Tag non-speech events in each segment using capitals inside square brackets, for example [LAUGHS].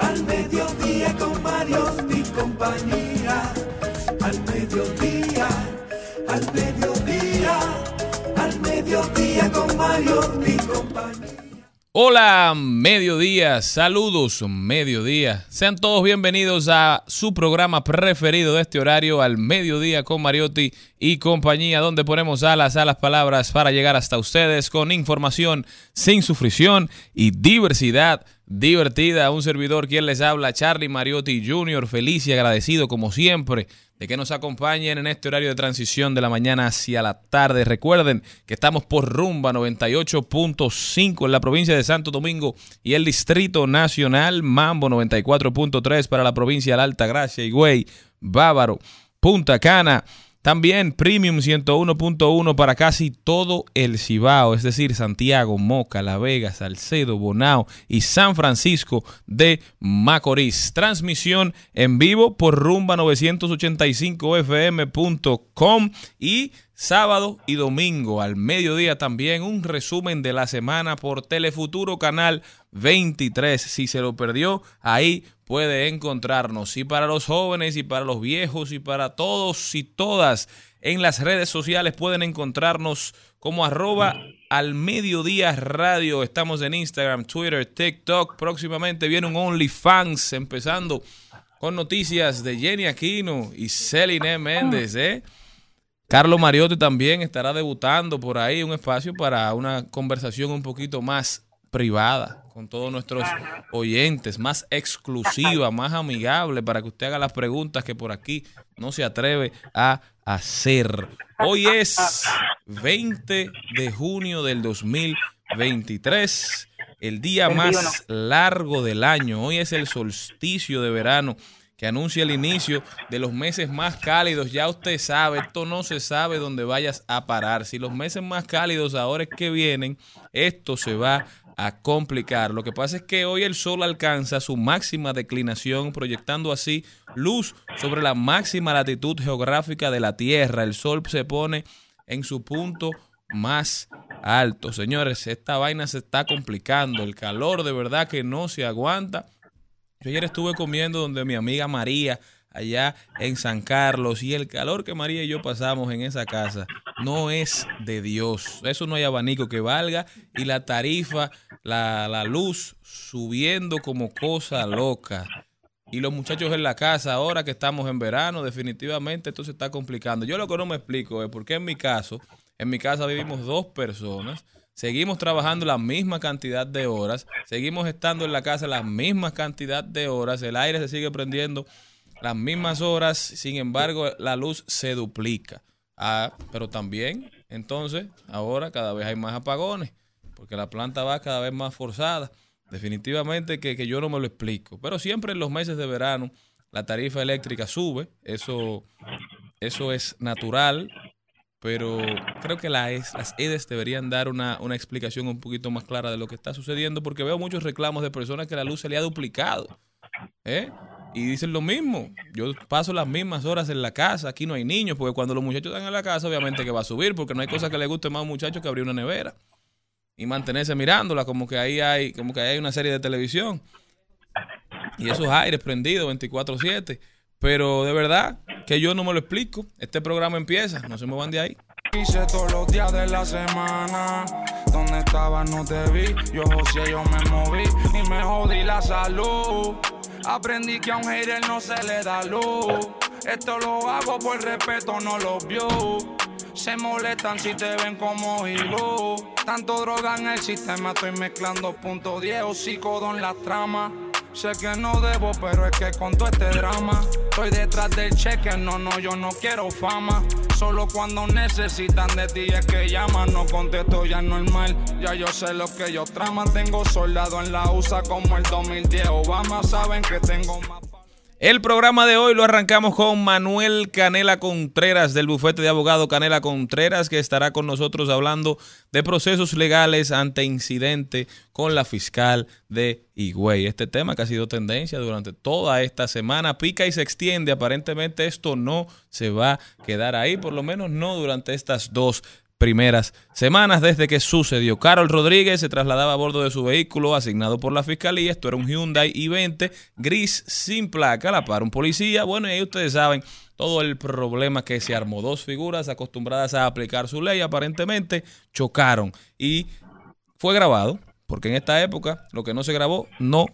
al mediodía con Mario y compañía. Al mediodía, al mediodía, al mediodía con Mario y compañía. Hola, mediodía, saludos, mediodía. Sean todos bienvenidos a su programa preferido de este horario, al mediodía con Mariotti y compañía, donde ponemos alas a las palabras para llegar hasta ustedes con información sin sufrición y diversidad divertida. Un servidor quien les habla, Charlie Mariotti Jr., feliz y agradecido como siempre de que nos acompañen en este horario de transición de la mañana hacia la tarde. Recuerden que estamos por rumba 98.5 en la provincia de Santo Domingo y el Distrito Nacional, Mambo 94.3 para la provincia de Alta Gracia, Higüey, Bávaro, Punta Cana. También Premium 101.1 para casi todo el Cibao, es decir, Santiago, Moca, La Vega, Salcedo, Bonao y San Francisco de Macorís. Transmisión en vivo por rumba985fm.com y sábado y domingo al mediodía también un resumen de la semana por Telefuturo Canal 23. Si se lo perdió, ahí puede encontrarnos. Y para los jóvenes y para los viejos y para todos y todas en las redes sociales pueden encontrarnos como arroba al mediodía radio. Estamos en Instagram, Twitter, TikTok. Próximamente viene un OnlyFans empezando con noticias de Jenny Aquino y Celine Méndez, ¿eh? Carlos Mariotti también estará debutando por ahí un espacio para una conversación un poquito más privada con todos nuestros oyentes, más exclusiva, más amigable, para que usted haga las preguntas que por aquí no se atreve a hacer. Hoy es 20 de junio del 2023, el día más largo del año. Hoy es el solsticio de verano que anuncia el inicio de los meses más cálidos. Ya usted sabe, esto no se sabe dónde vayas a parar. Si los meses más cálidos ahora es que vienen, esto se va a complicar. Lo que pasa es que hoy el sol alcanza su máxima declinación, proyectando así luz sobre la máxima latitud geográfica de la Tierra. El sol se pone en su punto más alto. Señores, esta vaina se está complicando. El calor de verdad que no se aguanta. Yo ayer estuve comiendo donde mi amiga María, allá en San Carlos, y el calor que María y yo pasamos en esa casa no es de Dios. Eso no hay abanico que valga y la tarifa, la, la luz subiendo como cosa loca. Y los muchachos en la casa, ahora que estamos en verano, definitivamente esto se está complicando. Yo lo que no me explico es por qué en mi caso, en mi casa vivimos dos personas, seguimos trabajando la misma cantidad de horas, seguimos estando en la casa la misma cantidad de horas, el aire se sigue prendiendo las mismas horas, sin embargo la luz se duplica. Ah, pero también, entonces, ahora cada vez hay más apagones, porque la planta va cada vez más forzada. Definitivamente que, que yo no me lo explico. Pero siempre en los meses de verano la tarifa eléctrica sube, eso, eso es natural, pero creo que la ES- las EDES deberían dar una, una explicación un poquito más clara de lo que está sucediendo, porque veo muchos reclamos de personas que la luz se le ha duplicado. ¿eh? Y dicen lo mismo. Yo paso las mismas horas en la casa, aquí no hay niños, porque cuando los muchachos están en la casa, obviamente que va a subir, porque no hay cosa que le guste más a un muchacho que abrir una nevera y mantenerse mirándola, como que ahí hay, como que ahí hay una serie de televisión. Y esos aires prendidos 24-7. Pero de verdad que yo no me lo explico. Este programa empieza, no se me van de ahí. Hice todos los días de la semana. Donde estaba no te vi. Yo José, yo me moví y me jodí la salud. Aprendí que a un hater no se le da luz. Esto lo hago por respeto, no lo vio. Se molestan si te ven como hilo. Tanto droga en el sistema, estoy mezclando punto 10 o psicodo en la trama. Sé que no debo, pero es que con todo este drama Estoy detrás del cheque, no, no, yo no quiero fama. Solo cuando necesitan de ti es que llaman. No contesto ya normal, ya yo sé lo que yo trama Tengo soldado en la USA como el 2010 Obama Saben que tengo más el programa de hoy lo arrancamos con Manuel Canela Contreras del bufete de abogado Canela Contreras que estará con nosotros hablando de procesos legales ante incidente con la fiscal de Higüey. Este tema que ha sido tendencia durante toda esta semana pica y se extiende. Aparentemente esto no se va a quedar ahí, por lo menos no durante estas dos primeras semanas desde que sucedió. Carol Rodríguez se trasladaba a bordo de su vehículo asignado por la fiscalía. Esto era un Hyundai i20 gris sin placa, la para un policía. Bueno, y ahí ustedes saben todo el problema que se armó. Dos figuras acostumbradas a aplicar su ley aparentemente chocaron y fue grabado, porque en esta época lo que no se grabó no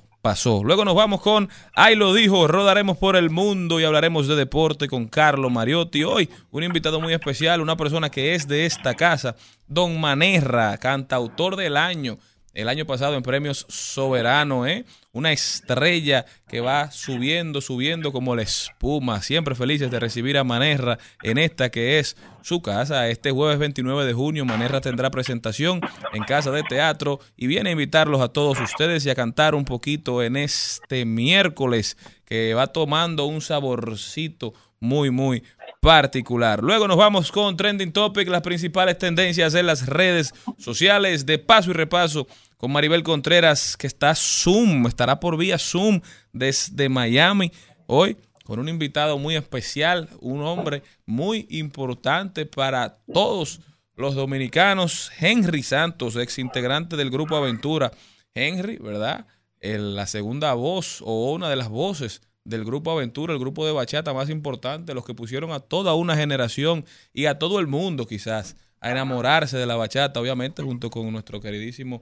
Luego nos vamos con Ahí lo dijo, rodaremos por el mundo y hablaremos de deporte con Carlos Mariotti. Hoy un invitado muy especial, una persona que es de esta casa, Don Manerra, cantautor del año el año pasado en premios Soberano, ¿eh? Una estrella que va subiendo, subiendo como la espuma. Siempre felices de recibir a Manerra en esta que es su casa. Este jueves 29 de junio Manerra tendrá presentación en Casa de Teatro y viene a invitarlos a todos ustedes y a cantar un poquito en este miércoles que va tomando un saborcito muy, muy particular. Luego nos vamos con Trending Topic, las principales tendencias en las redes sociales de paso y repaso con Maribel Contreras, que está Zoom, estará por vía Zoom desde Miami hoy con un invitado muy especial, un hombre muy importante para todos los dominicanos, Henry Santos, ex integrante del grupo Aventura. Henry, ¿verdad? la segunda voz o una de las voces del grupo Aventura, el grupo de bachata más importante, los que pusieron a toda una generación y a todo el mundo quizás a enamorarse de la bachata, obviamente junto con nuestro queridísimo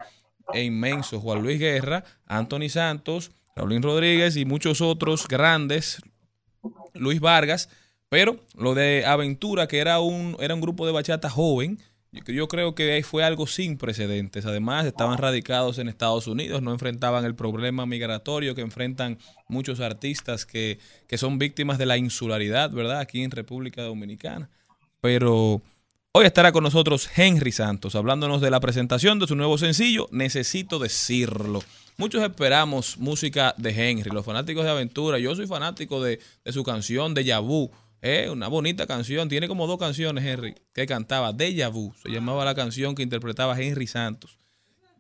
e inmenso Juan Luis Guerra, Anthony Santos, Raulín Rodríguez y muchos otros grandes, Luis Vargas, pero lo de Aventura, que era un, un grupo de bachata joven, yo creo que fue algo sin precedentes. Además, estaban radicados en Estados Unidos, no enfrentaban el problema migratorio que enfrentan muchos artistas que, que son víctimas de la insularidad, ¿verdad? Aquí en República Dominicana. Pero Hoy estará con nosotros Henry Santos, hablándonos de la presentación de su nuevo sencillo, Necesito decirlo. Muchos esperamos música de Henry, los fanáticos de aventura. Yo soy fanático de, su canción de Yabu. Eh, una bonita canción, tiene como dos canciones Henry que cantaba de Vu, se llamaba la canción que interpretaba Henry Santos.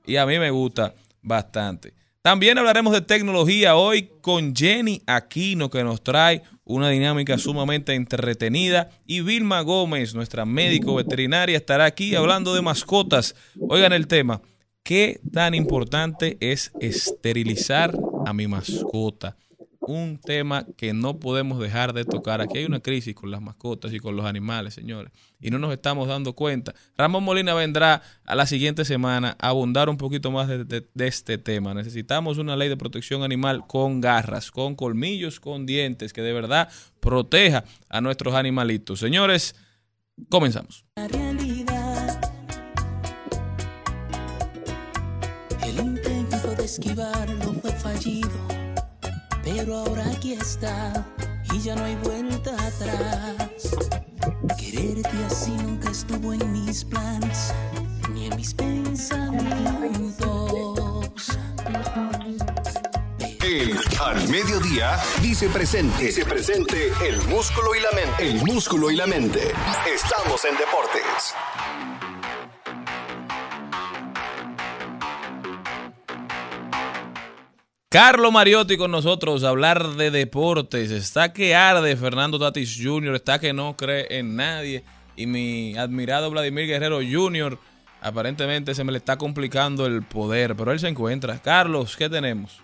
Y a mí me gusta bastante. También hablaremos de tecnología hoy con Jenny Aquino que nos trae una dinámica sumamente entretenida y Vilma Gómez, nuestra médico veterinaria, estará aquí hablando de mascotas. Oigan el tema, ¿qué tan importante es esterilizar a mi mascota? Un tema que no podemos dejar de tocar. Aquí hay una crisis con las mascotas y con los animales, señores, y no nos estamos dando cuenta. Ramón Molina vendrá a la siguiente semana a abundar un poquito más de, este tema. Necesitamos una ley de protección animal con garras, con colmillos, con dientes, que de verdad proteja a nuestros animalitos. Señores, comenzamos. el intento de esquivarlo fue fallido pero ahora aquí está y ya no hay vuelta atrás. Quererte así nunca estuvo en mis planes ni en mis pensamientos. El al mediodía dice presente. Dice presente el músculo y la mente. El músculo y la mente. Estamos en deportes. Carlos Mariotti con nosotros, a hablar de deportes. Está que arde Fernando Tatis Jr., está que no cree en nadie. Y mi admirado Vladimir Guerrero Jr., aparentemente se me le está complicando el poder, pero él se encuentra. Carlos, ¿qué tenemos?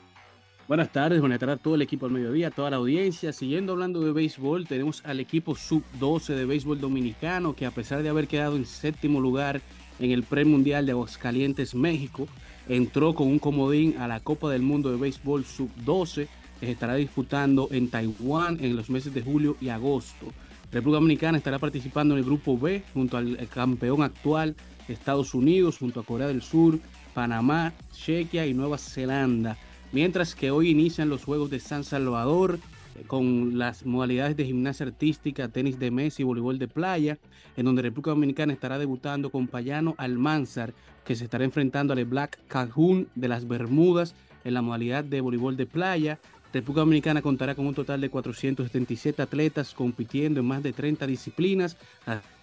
Buenas tardes, buenas tardes a todo el equipo al mediodía, toda la audiencia. Siguiendo hablando de béisbol, tenemos al equipo sub-12 de béisbol dominicano que a pesar de haber quedado en séptimo lugar en el pre-mundial de Aguascalientes, México, entró con un comodín a la Copa del Mundo de Béisbol Sub-12 que se estará disputando en Taiwán en los meses de julio y agosto. República Dominicana estará participando en el grupo B junto al campeón actual Estados Unidos, junto a Corea del Sur, Panamá, Chequia y Nueva Zelanda. Mientras que hoy inician los Juegos de San Salvador con las modalidades de gimnasia artística, tenis de mesa y voleibol de playa, en donde República Dominicana estará debutando con Payano Almanzar, que se estará enfrentando al Black Cajun de las Bermudas en la modalidad de voleibol de playa. República Dominicana contará con un total de 477 atletas compitiendo en más de 30 disciplinas.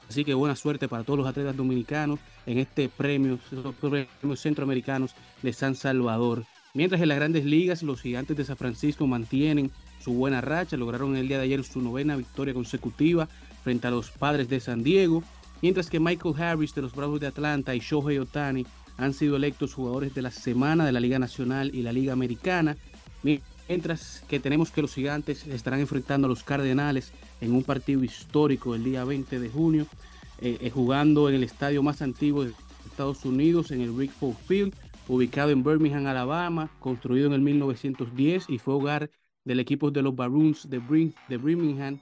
Así que buena suerte para todos los atletas dominicanos en este premio, premios centroamericanos de San Salvador. Mientras en las grandes ligas los gigantes de San Francisco mantienen su buena racha, lograron el día de ayer su novena victoria consecutiva frente a los padres de San Diego, mientras que Michael Harris de los Bravos de Atlanta y Shohei Otani han sido electos jugadores de la semana de la Liga Nacional y la Liga Americana, mientras que tenemos que los gigantes estarán enfrentando a los Cardenales en un partido histórico el día 20 de junio, eh, eh, jugando en el estadio más antiguo de Estados Unidos, en el Rick Field, ubicado en Birmingham, Alabama, construido en el 1910 y fue hogar del equipo de los Baroons de, Birmingham,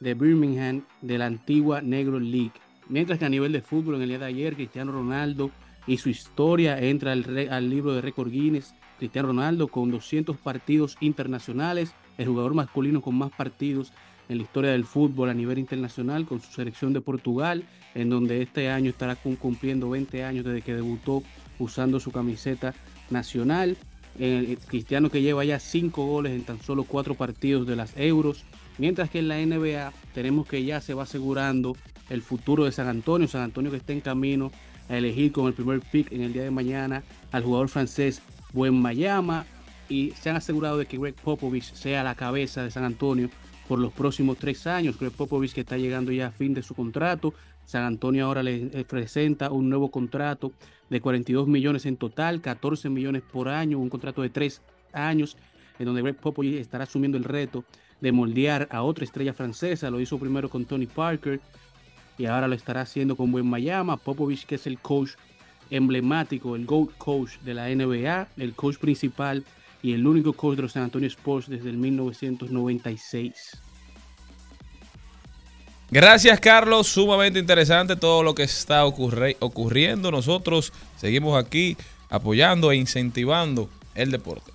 de Birmingham de la antigua Negro League. Mientras que a nivel de fútbol, en el día de ayer, Cristiano Ronaldo y su historia entra al, al libro de récord Guinness. Cristiano Ronaldo con 200 partidos internacionales, el jugador masculino con más partidos en la historia del fútbol a nivel internacional con su selección de Portugal, en donde este año estará cumpliendo 20 años desde que debutó usando su camiseta nacional. El Cristiano que lleva ya 5 goles en tan solo 4 partidos de las Euros. Mientras que en la NBA tenemos que ya se va asegurando el futuro de San Antonio. San Antonio que está en camino a elegir con el primer pick en el día de mañana al jugador francés Buen Mayama. Y se han asegurado de que Greg Popovich sea la cabeza de San Antonio por los próximos tres años. Greg Popovich que está llegando ya a fin de su contrato. San Antonio ahora le presenta un nuevo contrato de 42 millones en total, 14 millones por año, un contrato de tres años, en donde Greg Popovich estará asumiendo el reto de moldear a otra estrella francesa. Lo hizo primero con Tony Parker y ahora lo estará haciendo con Buen Miami. Popovich, que es el coach emblemático, el GOAT coach de la NBA, el coach principal y el único coach de los San Antonio Sports desde el 1996. Gracias, Carlos. Sumamente interesante todo lo que está ocurriendo. Nosotros seguimos aquí apoyando e incentivando el deporte.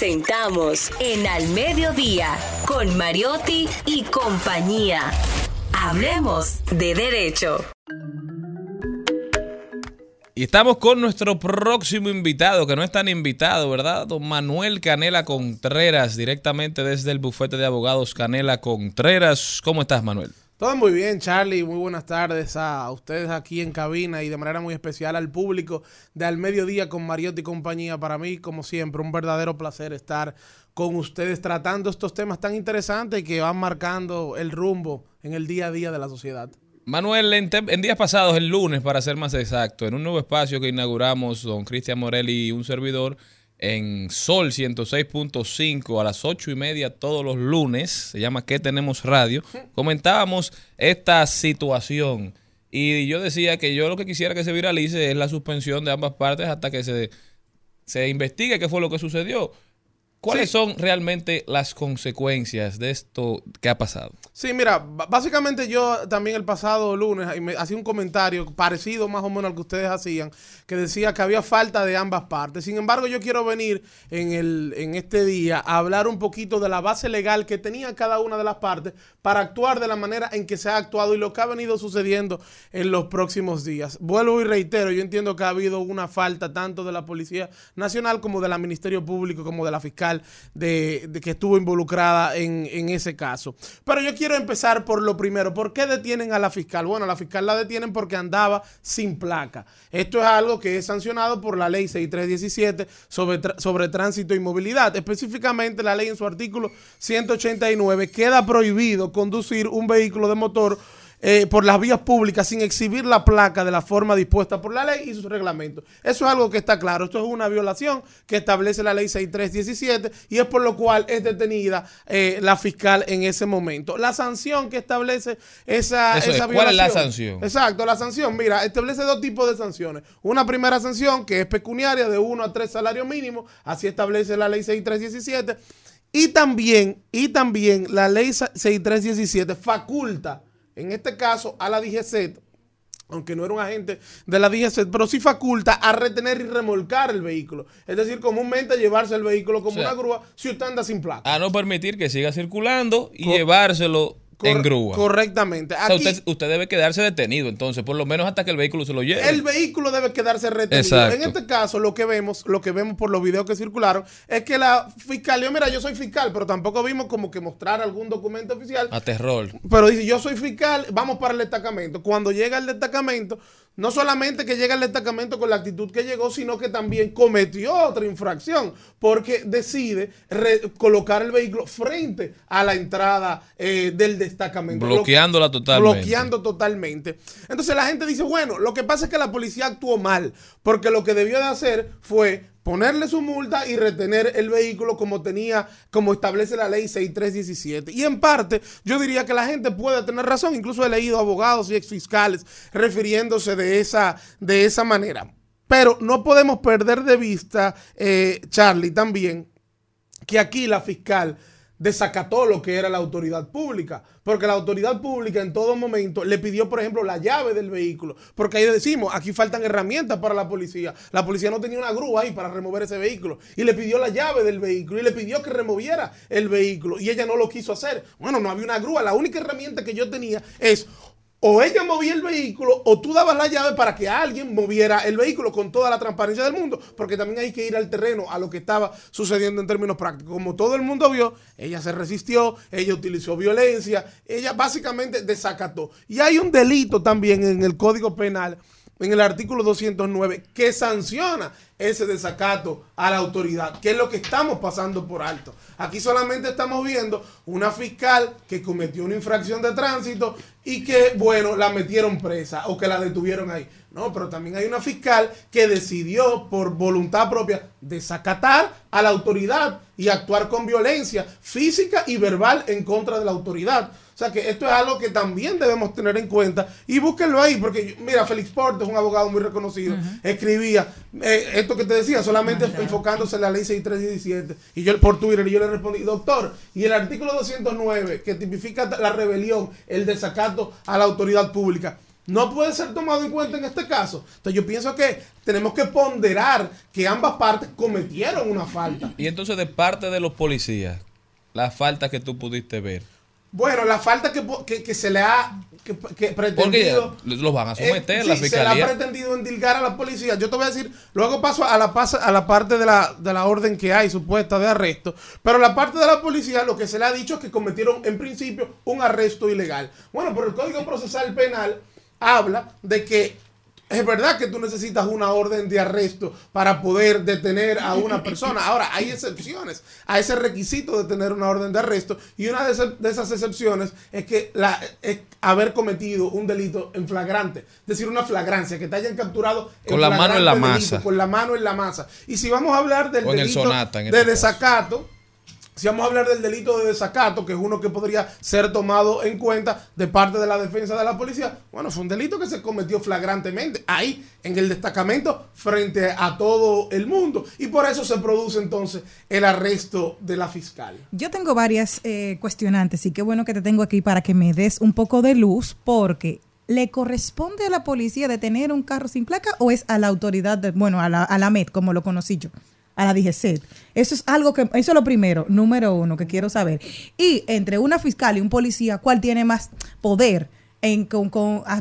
Presentamos en Al Mediodía con Mariotti y compañía. Hablemos de derecho. Y estamos con nuestro próximo invitado, que no es tan invitado, ¿verdad? Don Manuel Canela Contreras, directamente desde el bufete de abogados Canela Contreras. ¿Cómo estás, Manuel? Todo muy bien, Charlie. Muy buenas tardes a ustedes aquí en cabina y de manera muy especial al público de Al Mediodía con Mariotti y compañía. Para mí, como siempre, un verdadero placer estar con ustedes tratando estos temas tan interesantes que van marcando el rumbo en el día a día de la sociedad. Manuel, en, en días pasados, el lunes, para ser más exacto, en un nuevo espacio que inauguramos, don Cristian Morelli y un servidor, en Sol 106.5 a las 8 y media todos los lunes. Se llama ¿Qué tenemos radio? [LAUGHS] Comentábamos esta situación y yo decía que yo lo que quisiera que se viralice es la suspensión de ambas partes hasta que se, se investigue qué fue lo que sucedió. ¿Cuáles son realmente las consecuencias de esto que ha pasado? Sí, mira, básicamente yo también el pasado lunes hacía un comentario parecido más o menos al que ustedes hacían, que decía que había falta de ambas partes. Sin embargo, yo quiero venir en, el, en este día a hablar un poquito de la base legal que tenía cada una de las partes para actuar de la manera en que se ha actuado y lo que ha venido sucediendo en los próximos días. Vuelvo y reitero, yo entiendo que ha habido una falta tanto de la Policía Nacional como del Ministerio Público como de la Fiscal de, que estuvo involucrada en, en ese caso. Pero yo quiero empezar por lo primero. ¿Por qué detienen a la fiscal? Bueno, la fiscal la detienen porque andaba sin placa. Esto es algo que es sancionado por la ley 6317 sobre, sobre tránsito y movilidad. Específicamente la ley en su artículo 189 queda prohibido conducir un vehículo de motor eh, por las vías públicas sin exhibir la placa de la forma dispuesta por la ley y sus reglamentos. Eso es algo que está claro. Esto es una violación que establece la ley 6317 y es por lo cual es detenida eh, la fiscal en ese momento. La sanción que establece esa, Eso es, esa ¿cuál es la violación- sanción? Exacto, la sanción, mira, establece dos tipos de sanciones. Una primera sanción que es pecuniaria de 1 a 3 salarios mínimos, así establece la ley 6317. Y también, y también la ley 6317 faculta, en este caso, a la DGC, aunque no era un agente de la DGC, pero sí faculta a retener y remolcar el vehículo. Es decir, comúnmente llevarse el vehículo como O sea, una grúa si usted anda sin placa. A no permitir que siga circulando y llevárselo en grúa. Correctamente. O sea, Aquí- usted, usted debe quedarse detenido, entonces, por lo menos hasta que el vehículo se lo lleve. El vehículo debe quedarse retenido. Exacto. En este caso, lo que vemos, lo que vemos por los videos que circularon, es que la fiscalía, mira, yo soy fiscal, pero tampoco vimos como que mostrar algún documento oficial. A terror. Pero dice, yo soy fiscal, vamos para el destacamento. Cuando llega el destacamento, no solamente que llega el destacamento con la actitud que llegó, sino que también cometió otra infracción, porque decide colocar el vehículo frente a la entrada eh, del destacamento. Lo- Bloqueándola totalmente. Bloqueando totalmente. Entonces la gente dice, bueno, lo que pasa es que la policía actuó mal, porque lo que debió de hacer fue ponerle su multa y retener el vehículo como tenía, como establece la ley 6317. Y en parte, yo diría que la gente puede tener razón, incluso he leído abogados y exfiscales refiriéndose de esa, de esa manera. Pero no podemos perder de vista, eh, Charlie, también, que aquí la fiscal desacató lo que era la autoridad pública, porque la autoridad pública en todo momento le pidió, por ejemplo, la llave del vehículo, porque ahí decimos, aquí faltan herramientas para la policía. La policía no tenía una grúa ahí para remover ese vehículo y le pidió la llave del vehículo y le pidió que removiera el vehículo y ella no lo quiso hacer. Bueno, no había una grúa, la única herramienta que yo tenía es o ella movía el vehículo o tú dabas la llave para que alguien moviera el vehículo con toda la transparencia del mundo, porque también hay que ir al terreno a lo que estaba sucediendo en términos prácticos. Como todo el mundo vio, ella se resistió, ella utilizó violencia, ella básicamente desacató. Y hay un delito también en el Código Penal, en el artículo 209, que sanciona ese desacato a la autoridad, que es lo que estamos pasando por alto. Aquí solamente estamos viendo una fiscal que cometió una infracción de tránsito y que, bueno, la metieron presa o que la detuvieron ahí. No, pero también hay una fiscal que decidió por voluntad propia desacatar a la autoridad y actuar con violencia física y verbal en contra de la autoridad. O sea que esto es algo que también debemos tener en cuenta y búsquenlo ahí, porque yo- mira, Félix Portes, un abogado muy reconocido, escribía eh, esto que te decía, solamente enfocándose en la ley 6317. Y yo por Twitter y yo le respondí, doctor, y el artículo 209 que tipifica la rebelión, el desacato a la autoridad pública, no puede ser tomado en cuenta en este caso. Entonces yo pienso que tenemos que ponderar que ambas partes cometieron una falta. Y entonces, de parte de los policías, las faltas que tú pudiste ver. Bueno, la falta que, que, que se le ha que, que Porque pretendido... ya los van a someter Eh, la sí, se le ha pretendido endilgar a la policía. Yo te voy a decir, luego paso a la, pasa- a la parte de la, de la orden que hay supuesta de arresto. Pero la parte de la policía lo que se le ha dicho es que cometieron en principio un arresto ilegal. Bueno, pero el Código Procesal Penal habla de que es verdad que tú necesitas una orden de arresto para poder detener a una persona. Ahora, hay excepciones a ese requisito de tener una orden de arresto y una de, esas- de esas excepciones es que la, es haber cometido un delito en flagrante, es decir, una flagrancia, que te hayan capturado Con la mano en la delito, masa. con la mano en la masa. Y si vamos a hablar del delito sonata, de este desacato, si vamos a hablar del delito de desacato, que es uno que podría ser tomado en cuenta de parte de la defensa de la policía, bueno, fue un delito que se cometió flagrantemente ahí en el destacamento frente a todo el mundo. Y por eso se produce entonces el arresto de la fiscal. Yo tengo varias eh, cuestionantes y qué bueno que te tengo aquí para que me des un poco de luz porque ¿le corresponde a la policía detener un carro sin placa o es a la autoridad, bueno, a la, a la MED, como lo conocí yo? A la DGCET. Eso es algo que, eso es lo primero, número uno, que quiero saber. Y entre una fiscal y un policía, ¿cuál tiene más poder en, con-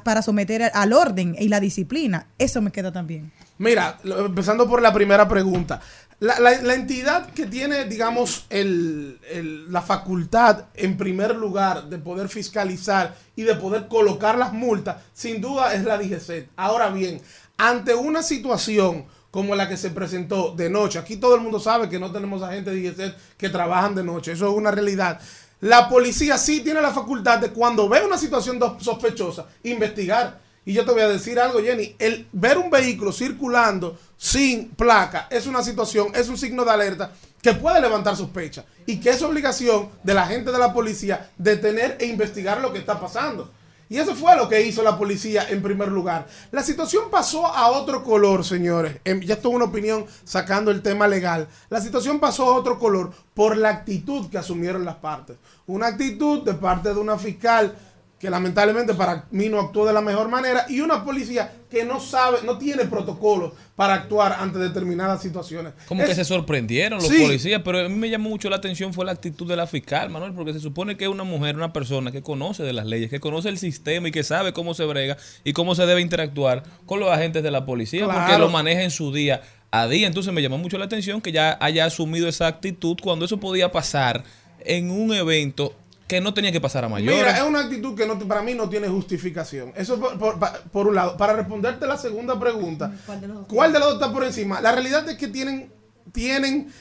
para someter al orden y la disciplina? Eso me queda también. Mira, empezando por la primera pregunta. La, la- la entidad que tiene, digamos, el- el- la facultad, en primer lugar, de poder fiscalizar y de poder colocar las multas, sin duda es la DGC. Ahora bien, ante una situación como la que se presentó de noche, aquí todo el mundo sabe que no tenemos agentes de DGC que trabajan de noche, eso es una realidad. La policía sí tiene la facultad de cuando ve una situación sospechosa, investigar. Y yo te voy a decir algo, Jenny. El ver un vehículo circulando sin placa es una situación, es un signo de alerta que puede levantar sospecha. Y que es obligación de la gente de la policía detener e investigar lo que está pasando. Y eso fue lo que hizo la policía en primer lugar. La situación pasó a otro color, señores. Em, Ya esto es una opinión sacando el tema legal. La situación pasó a otro color por la actitud que asumieron las partes. Una actitud de parte de una fiscal que lamentablemente para mí no actuó de la mejor manera y una policía que no sabe, no tiene protocolos para actuar ante determinadas situaciones. Como Es- que se sorprendieron los Sí. policías, pero a mí me llamó mucho la atención fue la actitud de la fiscal, Manuel, porque se supone que es una mujer, una persona que conoce de las leyes, que conoce el sistema y que sabe cómo se brega y cómo se debe interactuar con los agentes de la policía, porque lo maneja en su día a día. Entonces me llamó mucho la atención que ya haya asumido esa actitud cuando eso podía pasar en un evento que no tenía que pasar a mayores. Mira, es una actitud que no, para mí no tiene justificación. Eso por, por- pa- por un lado. Para responderte la segunda pregunta, ¿cuál de los dos, está por encima? La realidad es que tienen, tienen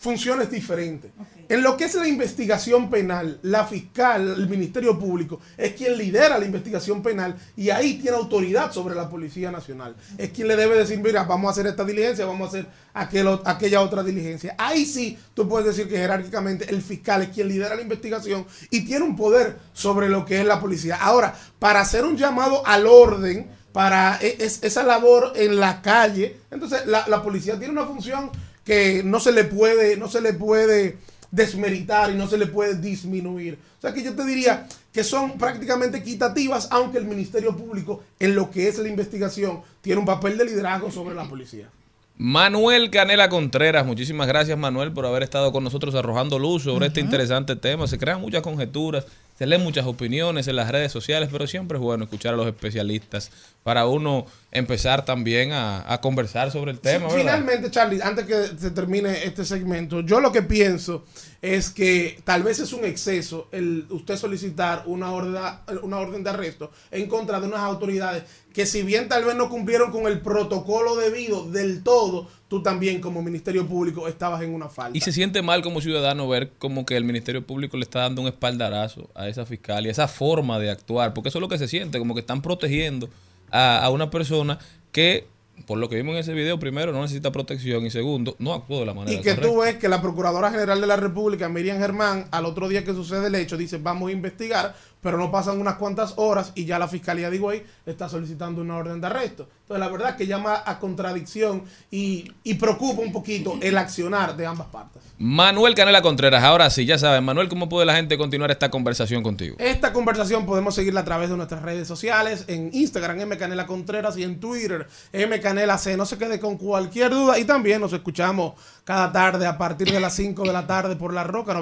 funciones diferentes. En lo que es la investigación penal, la fiscal, el Ministerio Público, es quien lidera la investigación penal y ahí tiene autoridad sobre la Policía Nacional. Es quien le debe decir, mira, vamos a hacer esta diligencia, vamos a hacer aquel aquella otra diligencia. Ahí sí tú puedes decir que jerárquicamente el fiscal es quien lidera la investigación y tiene un poder sobre lo que es la policía. Ahora, para hacer un llamado al orden, para e- es- esa labor en la calle, entonces la, la policía tiene una función que no se le puede, no se le puede desmeritar y no se le puede disminuir. O sea que yo te diría que son prácticamente equitativas, aunque el Ministerio Público en lo que es la investigación tiene un papel de liderazgo sobre la policía. Manuel Canela Contreras, muchísimas gracias Manuel por haber estado con nosotros arrojando luz sobre este interesante tema. Se crean muchas conjeturas, se leen muchas opiniones en las redes sociales, pero siempre es bueno escuchar a los especialistas para uno empezar también a, a conversar sobre el tema. Finalmente, Charlie, antes que se termine este segmento, yo lo que pienso es que tal vez es un exceso el usted solicitar una orden, una orden de arresto en contra de unas autoridades que si bien tal vez no cumplieron con el protocolo debido del todo, tú también como Ministerio Público estabas en una falta. Y se siente mal como ciudadano ver como que el Ministerio Público le está dando un espaldarazo a esa fiscal y a esa forma de actuar, porque eso es lo que se siente, como que están protegiendo a, a una persona que, por lo que vimos en ese video, primero no necesita protección y segundo, no actuó de la manera Y que correcta. tú ves que la Procuradora General de la República, Miriam Germán, al otro día que sucede el hecho, dice vamos a investigar, pero no pasan unas cuantas horas y ya la Fiscalía de Higüey está solicitando una orden de arresto. Entonces la verdad que llama a contradicción y, y preocupa un poquito el accionar de ambas partes. Manuel Canela Contreras, ahora sí, ya saben, Manuel, ¿cómo puede la gente continuar esta conversación contigo? Esta conversación podemos seguirla a través de nuestras redes sociales, en Instagram, M Canela Contreras, y en Twitter, M Canela C. No se quede con cualquier duda. Y también nos escuchamos cada tarde a partir de las 5 de la tarde por La Roca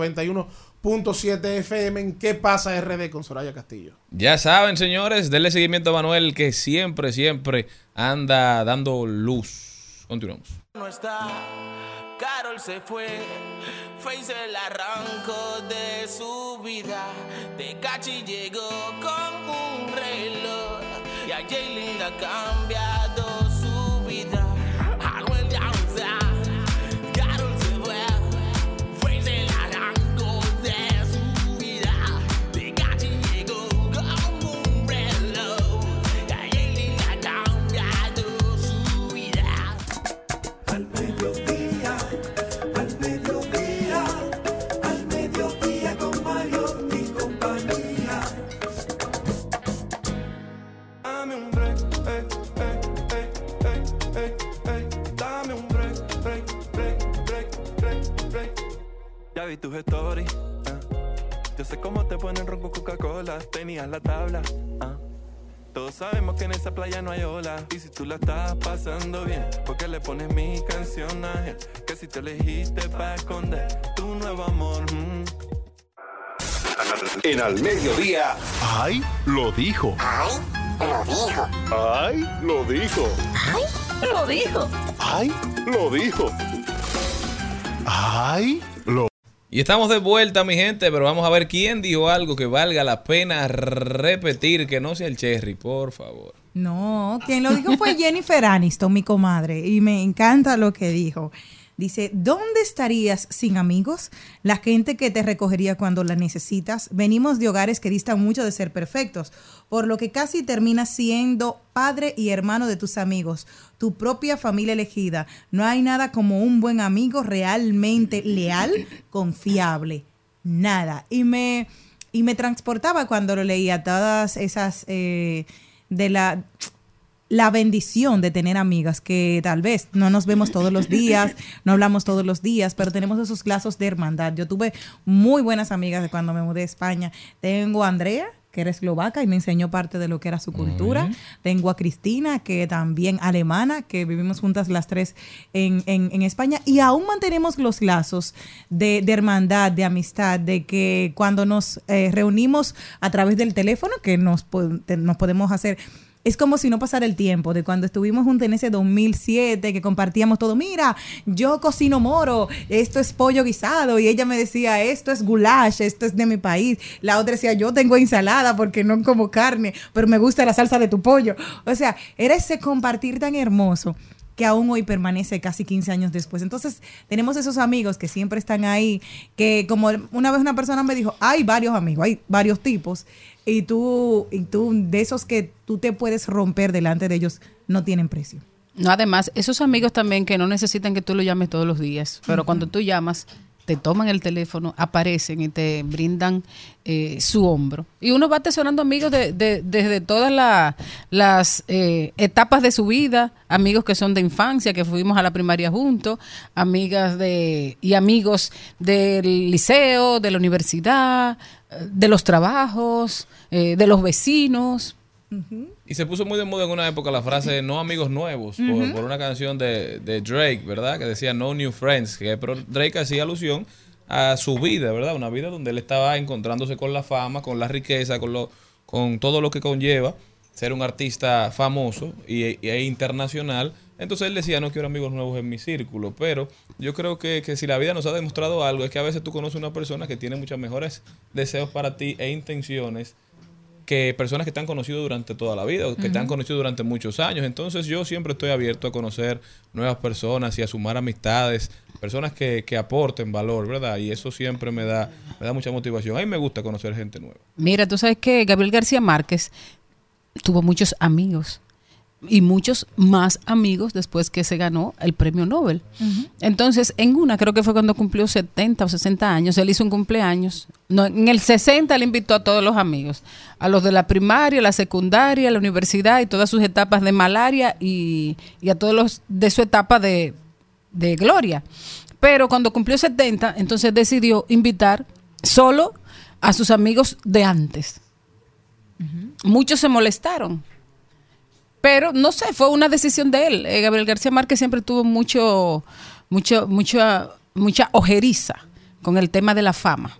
91.7 FM en ¿Qué pasa RD con Soraya Castillo? Ya saben, señores, denle seguimiento a Manuel que siempre, siempre anda dando luz. Continuamos. no está. Carol se fue, Face el arranco de su vida. Tecachi llegó con un reloj y a Jaylin le vi tus stories. ah. Yo sé cómo te ponen ron con Coca-Cola. Tenías la tabla. ah. Todos sabemos que en esa playa no hay ola. Y si tú la estás pasando bien, porque le pones mi canción a él? Que si te elegiste para esconder tu nuevo amor. mm. En al mediodía. ¡Ay! Lo dijo. ¡Ay! Lo dijo. ¡Ay! Lo dijo. Lo dijo. ¡Ay! Lo dijo. ¡Ay! Y estamos de vuelta, mi gente, pero vamos a ver quién dijo algo que valga la pena repetir, que no sea el Cherry, por favor. No, quien lo dijo fue Jennifer Aniston, mi comadre, y me encanta lo que dijo. Dice, ¿dónde estarías sin amigos? La gente que te recogería cuando la necesitas. Venimos de hogares que distan mucho de ser perfectos, por lo que casi terminas siendo padre y hermano de tus amigos, tu propia familia elegida. No hay nada como un buen amigo realmente leal, confiable. Nada. Y me, y me transportaba cuando lo leía todas esas eh, de la la bendición de tener amigas que tal vez no nos vemos todos los días, no hablamos todos los días, pero tenemos esos lazos de hermandad. Yo tuve muy buenas amigas de cuando me mudé a España. Tengo a Andrea, que era eslovaca y me enseñó parte de lo que era su cultura. Tengo a Cristina, que también alemana, que vivimos juntas las tres en, en- en España. Y aún mantenemos los lazos de, de hermandad, de amistad, de que cuando nos eh, reunimos a través del teléfono, que nos, nos podemos hacer es como si no pasara el tiempo de cuando estuvimos juntos en ese 2007 que compartíamos todo. Mira, yo cocino moro, esto es pollo guisado. Y ella me decía, esto es goulash, esto es de mi país. La otra decía, yo tengo ensalada porque no como carne, pero me gusta la salsa de tu pollo. O sea, era ese compartir tan hermoso que aún hoy permanece casi 15 años después. Entonces, tenemos esos amigos que siempre están ahí, que como una vez una persona me dijo, hay varios amigos, hay varios tipos, y tú, y tú de esos que tú te puedes romper delante de ellos, no tienen precio. No, además, esos amigos también que no necesitan que tú lo llames todos los días, pero cuando tú llamas, te toman el teléfono, aparecen y te brindan eh, su hombro. Y uno va atesorando amigos de, de- desde todas la- las eh, etapas de su vida, amigos que son de infancia, que fuimos a la primaria juntos, amigas de y amigos del liceo, de la universidad, de los trabajos, eh, de los vecinos. Y se puso muy de moda en una época la frase no amigos nuevos, por, una canción de, de Drake, ¿verdad? Que decía no new friends, que pero Drake hacía alusión a su vida, ¿verdad? Una vida donde él estaba encontrándose con la fama, con la riqueza, con, lo, con todo lo que conlleva ser un artista famoso y, y- e internacional. Entonces él decía, no quiero amigos nuevos en mi círculo, pero yo creo que, que si la vida nos ha demostrado algo, es que a veces tú conoces una persona que tiene muchos mejores deseos para ti e intenciones que personas que te han conocido durante toda la vida o que te han conocido durante muchos años. Entonces yo siempre estoy abierto a conocer nuevas personas y a sumar amistades, personas que, que aporten valor, ¿verdad? Y eso siempre me da, me da mucha motivación. A mí me gusta conocer gente nueva. Mira, tú sabes que Gabriel García Márquez tuvo muchos amigos y muchos más amigos después que se ganó el premio Nobel. Entonces, en una, creo que fue cuando cumplió 70 o 60 años, él hizo un cumpleaños. No, en el 60 él invitó a todos los amigos, a los de la primaria, la secundaria, la universidad y todas sus etapas de malaria y, y a todos los de su etapa de, de gloria. Pero cuando cumplió 70, entonces decidió invitar solo a sus amigos de antes. Muchos se molestaron. Pero no sé, fue una decisión de él. Eh, Gabriel García Márquez siempre tuvo mucho, mucho, mucha, mucha ojeriza con el tema de la fama.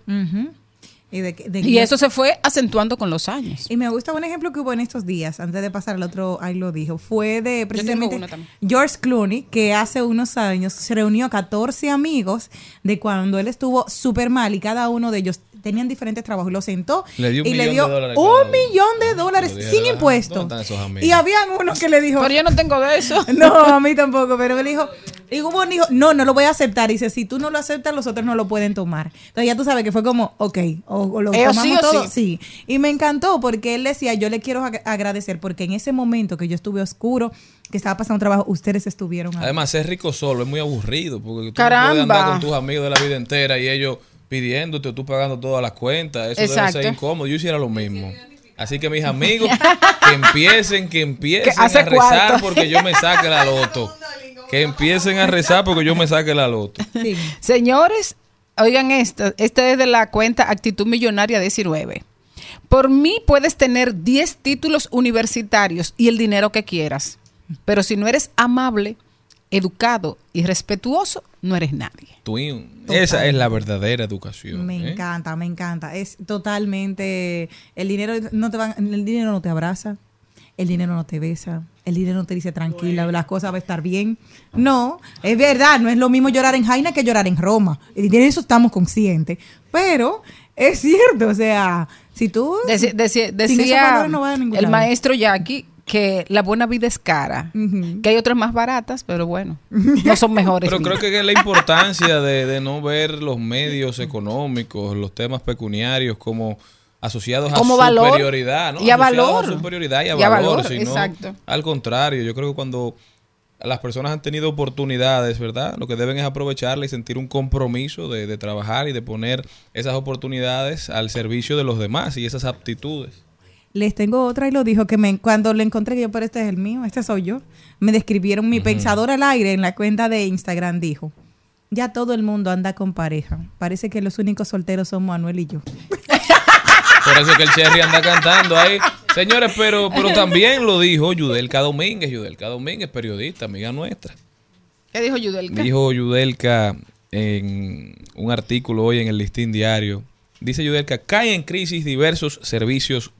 Y, de que- de Y que- eso se fue acentuando con los años. Y me gusta un ejemplo que hubo en estos días, antes de pasar al otro, ahí lo dijo, fue de precisamente. George Clooney, que hace unos años se reunió a 14 amigos de cuando él estuvo súper mal y cada uno de ellos tenían diferentes trabajos. Lo sentó Le un y le dio un millón de dólares sin impuestos. Y habían uno que le dijo... Pero yo no tengo de eso. [LAUGHS] No, a mí tampoco, pero él dijo, y hubo un hijo, no, no lo voy a aceptar. Y dice, si tú no lo aceptas, los otros no lo pueden tomar. Entonces ya tú sabes que fue como, ok, o, o lo tomamos sí o todo. sí. Sí. Y me encantó porque él decía, yo le quiero ag- agradecer porque en ese momento que yo estuve oscuro, que estaba pasando trabajo, ustedes estuvieron ahí. Además, ser rico solo es muy aburrido porque tú Caramba. no puedes andar con tus amigos de la vida entera y ellos pidiéndote o tú pagando todas las cuentas. Eso debe ser incómodo. Yo hiciera lo mismo. Así que mis [LAUGHS] amigos, que empiecen, que empiecen Que a rezar cuarto. porque yo me saque la [LAUGHS] loto. Que empiecen a rezar porque yo me saque la loto. [LAUGHS] Señores, oigan esto, esta es de la cuenta Actitud Millonaria 19. Por mí puedes tener 10 títulos universitarios y el dinero que quieras, pero si no eres amable, educado y respetuoso, no eres nadie. Twin, esa es la verdadera educación. Me ¿eh? encanta, me encanta. Es totalmente el dinero no te va, el dinero no te abraza, el dinero no te besa, el dinero no te dice tranquila, las cosas va a estar bien. No, es verdad, no es lo mismo llorar en Jaina que llorar en Roma. Y de eso estamos conscientes. Pero es cierto, o sea, si tú... Deci- deci- decía no vas a ningún el lado. maestro Jackie que la buena vida es cara, que hay otras más baratas, pero bueno, [LAUGHS] no son mejores. Pero creo que es la importancia de, de no ver los medios económicos, los temas pecuniarios como asociados Como a valor superioridad, ¿no? y a Asociados valor. a superioridad y a Y a valor, valor, sino exacto. al contrario. Yo creo que cuando las personas han tenido oportunidades, ¿verdad? Lo que deben es aprovecharla y sentir un compromiso de, de trabajar y de poner esas oportunidades al servicio de los demás y esas aptitudes. Les tengo otra y lo dijo que me, cuando le encontré que yo, pero este es el mío, este soy yo. Me describieron mi pensador al aire en la cuenta de Instagram, dijo. Ya todo el mundo anda con pareja. Parece que los únicos solteros son Manuel y yo. [LAUGHS] Por eso es que el Cherry anda cantando ahí. Señores, pero, pero también lo dijo Yudelka Domínguez. Yudelka Domínguez, periodista, amiga nuestra. ¿Qué dijo Yudelka? Dijo Yudelka en un artículo hoy en el Listín Diario. Dice Yudelka, cae en crisis diversos servicios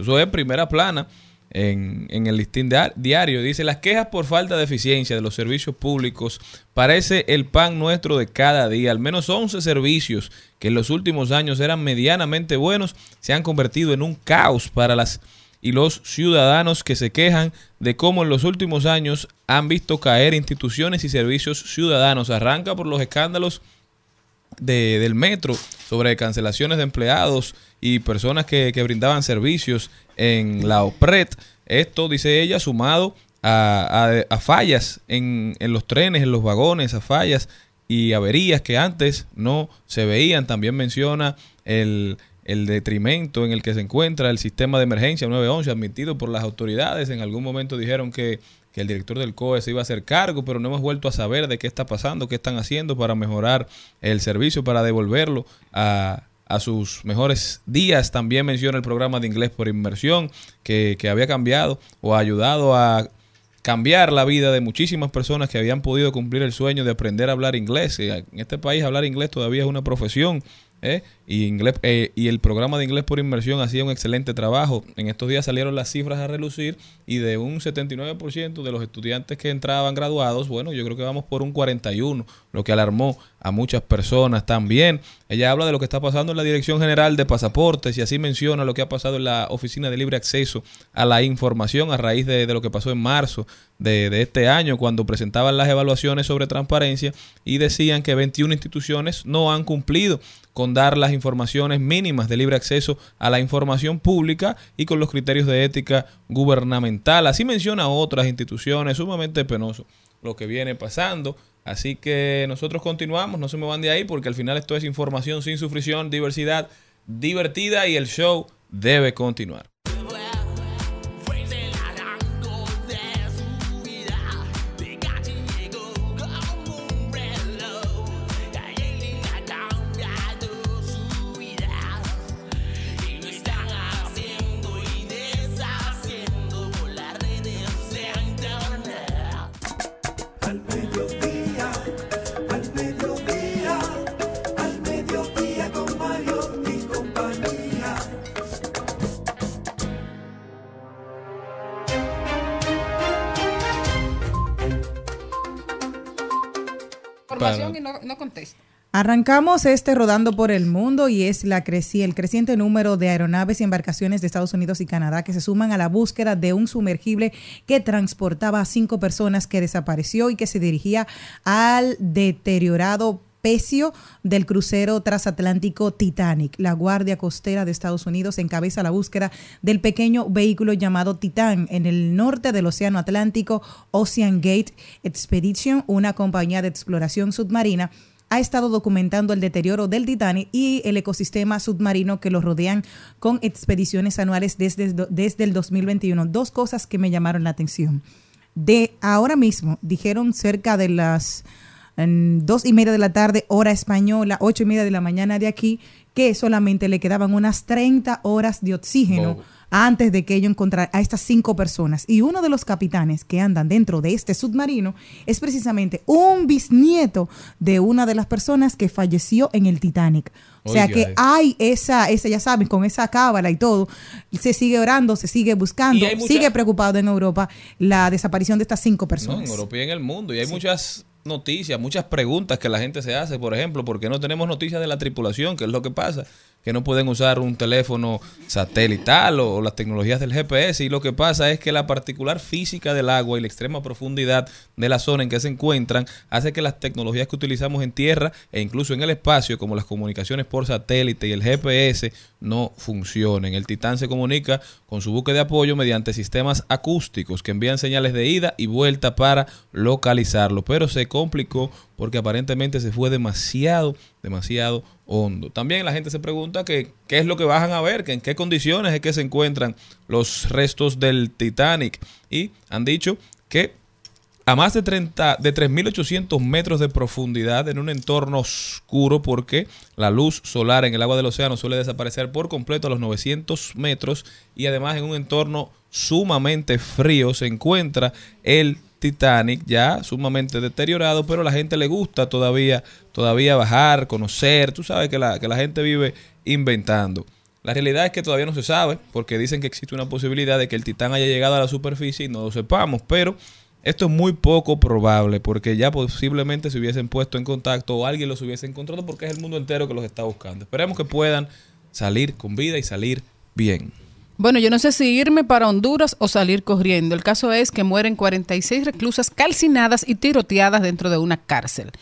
Eso es primera plana en, el Listín Dia- Diario. Dice, las quejas por falta de eficiencia de los servicios públicos parece el pan nuestro de cada día. Al menos 11 servicios que en los últimos años eran medianamente buenos se han convertido en un caos para las y los ciudadanos que se quejan de cómo en los últimos años han visto caer instituciones y servicios ciudadanos. Arranca por los escándalos de- del metro sobre cancelaciones de empleados y personas que, que brindaban servicios en la OPRED. Esto, dice ella, sumado a, a- fallas en, en los trenes, en los vagones, a fallas y averías que antes no se veían. También menciona el, el detrimento en el que se encuentra el sistema de emergencia 911 admitido por las autoridades. En algún momento dijeron que, que el director del COE se iba a hacer cargo, pero no hemos vuelto a saber de qué está pasando, qué están haciendo para mejorar el servicio, para devolverlo a, a sus mejores días. También menciona el programa de inglés por inmersión que, que había cambiado o ayudado a cambiar la vida de muchísimas personas que habían podido cumplir el sueño de aprender a hablar inglés. En este país hablar inglés todavía es una profesión. ¿Eh? Y, inglés, eh, y el programa de inglés por inmersión hacía un excelente trabajo. En estos días salieron las cifras a relucir y de un 79% de los estudiantes que entraban graduados, bueno, yo creo que vamos por un 41, lo que alarmó a muchas personas también. Ella habla de lo que está pasando en la Dirección General de Pasaportes y así menciona lo que ha pasado en la Oficina de Libre Acceso a la Información a raíz de, de lo que pasó en marzo de, este año cuando presentaban las evaluaciones sobre transparencia y decían que 21 instituciones no han cumplido con dar las informaciones mínimas de libre acceso a la información pública y con los criterios de ética gubernamental. Así menciona otras instituciones, sumamente penoso lo que viene pasando. Así que nosotros continuamos, no se me van de ahí porque al final esto es información sin sufrición, diversidad divertida y el show debe continuar. Arrancamos este rodando por el mundo y es la creci el creciente número de aeronaves y embarcaciones de Estados Unidos y Canadá que se suman a la búsqueda de un sumergible que transportaba a cinco personas que desapareció y que se dirigía al deteriorado pecio del crucero transatlántico Titanic. La Guardia Costera de Estados Unidos encabeza la búsqueda del pequeño vehículo llamado Titan en el norte del Océano Atlántico. Ocean Gate Expedition, una compañía de exploración submarina, ha estado documentando el deterioro del Titanic y el ecosistema submarino que lo rodean con expediciones anuales desde, desde el 2021. Dos cosas que me llamaron la atención. De ahora mismo, dijeron cerca de las en dos y media de la tarde, hora española, ocho y media de la mañana de aquí, que solamente le quedaban unas 30 horas de oxígeno. Antes de que ellos encontraran a estas cinco personas. Y uno de los capitanes que andan dentro de este submarino es precisamente un bisnieto de una de las personas que falleció en el Titanic. O sea Oiga que hay esa, esa, ya saben, con esa cábala y todo, se sigue orando, se sigue buscando, mucha- sigue preocupado en Europa la desaparición de estas cinco No, personas. en Europa y en el mundo. Y hay muchas noticias, muchas preguntas que la gente se hace. Por ejemplo, ¿por qué no tenemos noticias de la tripulación? ¿Qué es lo que pasa? Que no pueden usar un teléfono satelital o, las tecnologías del GPS. Y lo que pasa es que la particular física del agua y la extrema profundidad de la zona en que se encuentran hace que las tecnologías que utilizamos en tierra e incluso en el espacio, como las comunicaciones por satélite y el GPS, no funcionen. El Titán se comunica con su buque de apoyo mediante sistemas acústicos que envían señales de ida y vuelta para localizarlo, pero se complicó porque aparentemente se fue demasiado, demasiado hondo. También la gente se pregunta qué es lo que bajan a ver, que en qué condiciones es que se encuentran los restos del Titanic y han dicho que a más de 30 de 3800 metros de profundidad en un entorno oscuro porque la luz solar en el agua del océano suele desaparecer por completo a los 900 metros y además en un entorno sumamente frío se encuentra el Titanic ya sumamente deteriorado, pero a la gente le gusta todavía todavía bajar, conocer, tú sabes que la, que la gente vive inventando. La realidad es que todavía no se sabe, porque dicen que existe una posibilidad de que el Titán haya llegado a la superficie y no lo sepamos, pero esto es muy poco probable, porque ya posiblemente se hubiesen puesto en contacto o alguien los hubiese encontrado, porque es el mundo entero que los está buscando. Esperemos que puedan salir con vida y salir bien. Bueno, yo no sé si irme para Honduras o salir corriendo. El caso es que mueren 46 reclusas calcinadas y tiroteadas dentro de una cárcel.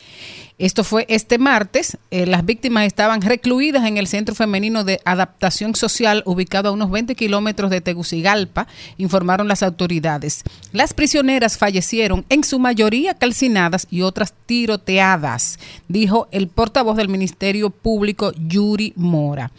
Esto fue este martes. Eh, las víctimas estaban recluidas en el Centro Femenino de Adaptación Social, ubicado a unos 20 kilómetros de Tegucigalpa, informaron las autoridades. Las prisioneras fallecieron, en su mayoría calcinadas y otras tiroteadas, dijo el portavoz del Ministerio Público, Yuri Mora.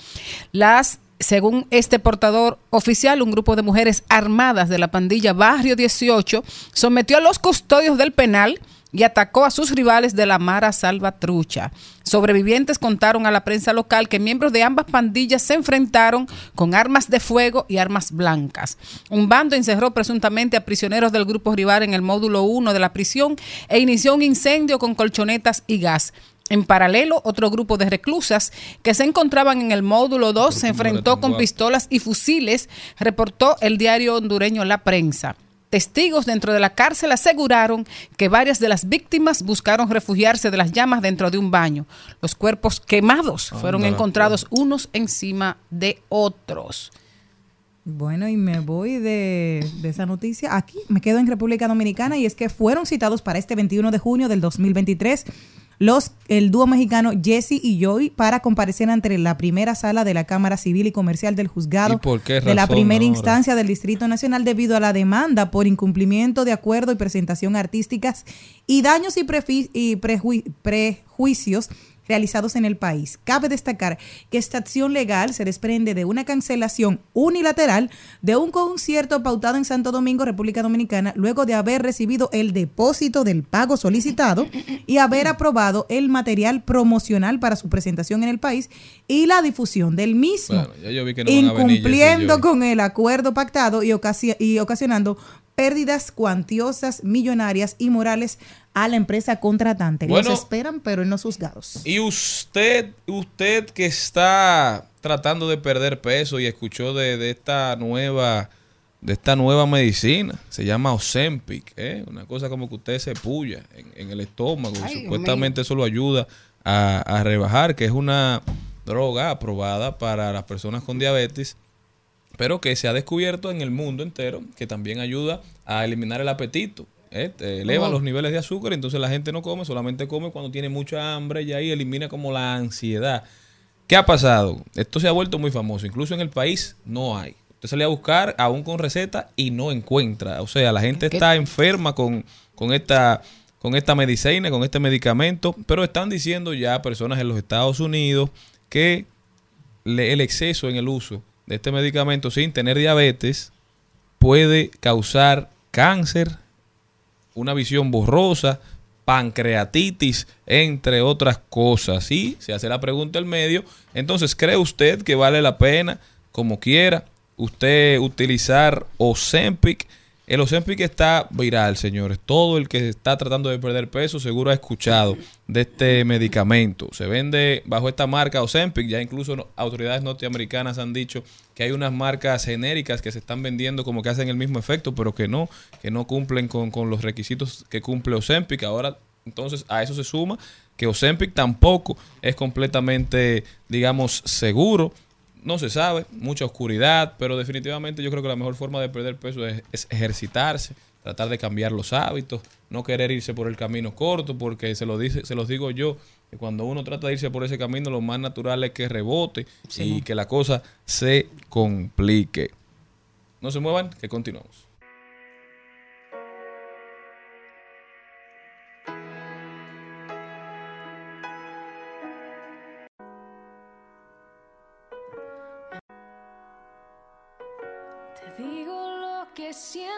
Las según este portador oficial, un grupo de mujeres armadas de la pandilla Barrio 18 sometió a los custodios del penal y atacó a sus rivales de la Mara Salvatrucha. Sobrevivientes contaron a la prensa local que miembros de ambas pandillas se enfrentaron con armas de fuego y armas blancas. Un bando encerró presuntamente a prisioneros del grupo rival en el módulo 1 de la prisión e inició un incendio con colchonetas y gas. En paralelo, otro grupo de reclusas que se encontraban en el módulo 2 se enfrentó con pistolas y fusiles, reportó el diario hondureño La Prensa. Testigos dentro de la cárcel aseguraron que varias de las víctimas buscaron refugiarse de las llamas dentro de un baño. Los cuerpos quemados fueron encontrados unos encima de otros. Bueno, y me voy de, de esa noticia. Aquí me quedo en República Dominicana y es que fueron citados para este 21 de junio del 2023 los, el dúo mexicano Jesse y Joy para comparecer ante la primera sala de la Cámara Civil y Comercial del Juzgado ¿Y por qué de la primera ahora? instancia del Distrito Nacional debido a la demanda por incumplimiento de acuerdo y presentación artísticas y daños y, y prejui- prejuicios realizados en el país. Cabe destacar que esta acción legal se desprende de una cancelación unilateral de un concierto pautado en Santo Domingo, República Dominicana, luego de haber recibido el depósito del pago solicitado y haber aprobado el material promocional para su presentación en el país y la difusión del mismo Bueno, no incumpliendo con el acuerdo pactado y, ocasi- y ocasionando pérdidas cuantiosas, millonarias y morales a la empresa contratante. Bueno. Los esperan, pero en los juzgados. Y usted, usted que está tratando de perder peso y escuchó de, de esta nueva de esta nueva medicina, se llama Ozempic, ¿eh? una cosa como que usted se puya en, en el estómago y Ay, supuestamente eso lo ayuda a, a rebajar, que es una droga aprobada para las personas con diabetes, pero que se ha descubierto en el mundo entero que también ayuda a eliminar el apetito. ¿eh? Eleva los niveles de azúcar, entonces la gente no come, solamente come cuando tiene mucha hambre y ahí elimina como la ansiedad. ¿Qué ha pasado? Esto se ha vuelto muy famoso, incluso en el país no hay. Usted sale a buscar aún con receta y no encuentra. O sea, la gente ¿Qué? está enferma con, con esta con esta medicina, con este medicamento, pero están diciendo ya personas en los Estados Unidos que le- el exceso en el uso este medicamento sin tener diabetes puede causar cáncer, una visión borrosa, pancreatitis, entre otras cosas. Y se hace la pregunta al medio, entonces, ¿cree usted que vale la pena, como quiera, usted utilizar Ozempic. El Ozempic está viral, señores. Todo el que está tratando de perder peso seguro ha escuchado de este medicamento. Se vende bajo esta marca Ozempic. Ya incluso autoridades norteamericanas han dicho que hay unas marcas genéricas que se están vendiendo como que hacen el mismo efecto, pero que no, que no cumplen con, con los requisitos que cumple Ozempic. Ahora, entonces, a eso se suma que Ozempic tampoco es completamente, digamos, seguro. No se sabe, mucha oscuridad, pero definitivamente yo creo que la mejor forma de perder peso es, es ejercitarse, tratar de cambiar los hábitos, no querer irse por el camino corto, porque se lo dice, se los digo yo, que cuando uno trata de irse por ese camino, lo más natural es que rebote y que la cosa se complique. No se muevan, que continuamos.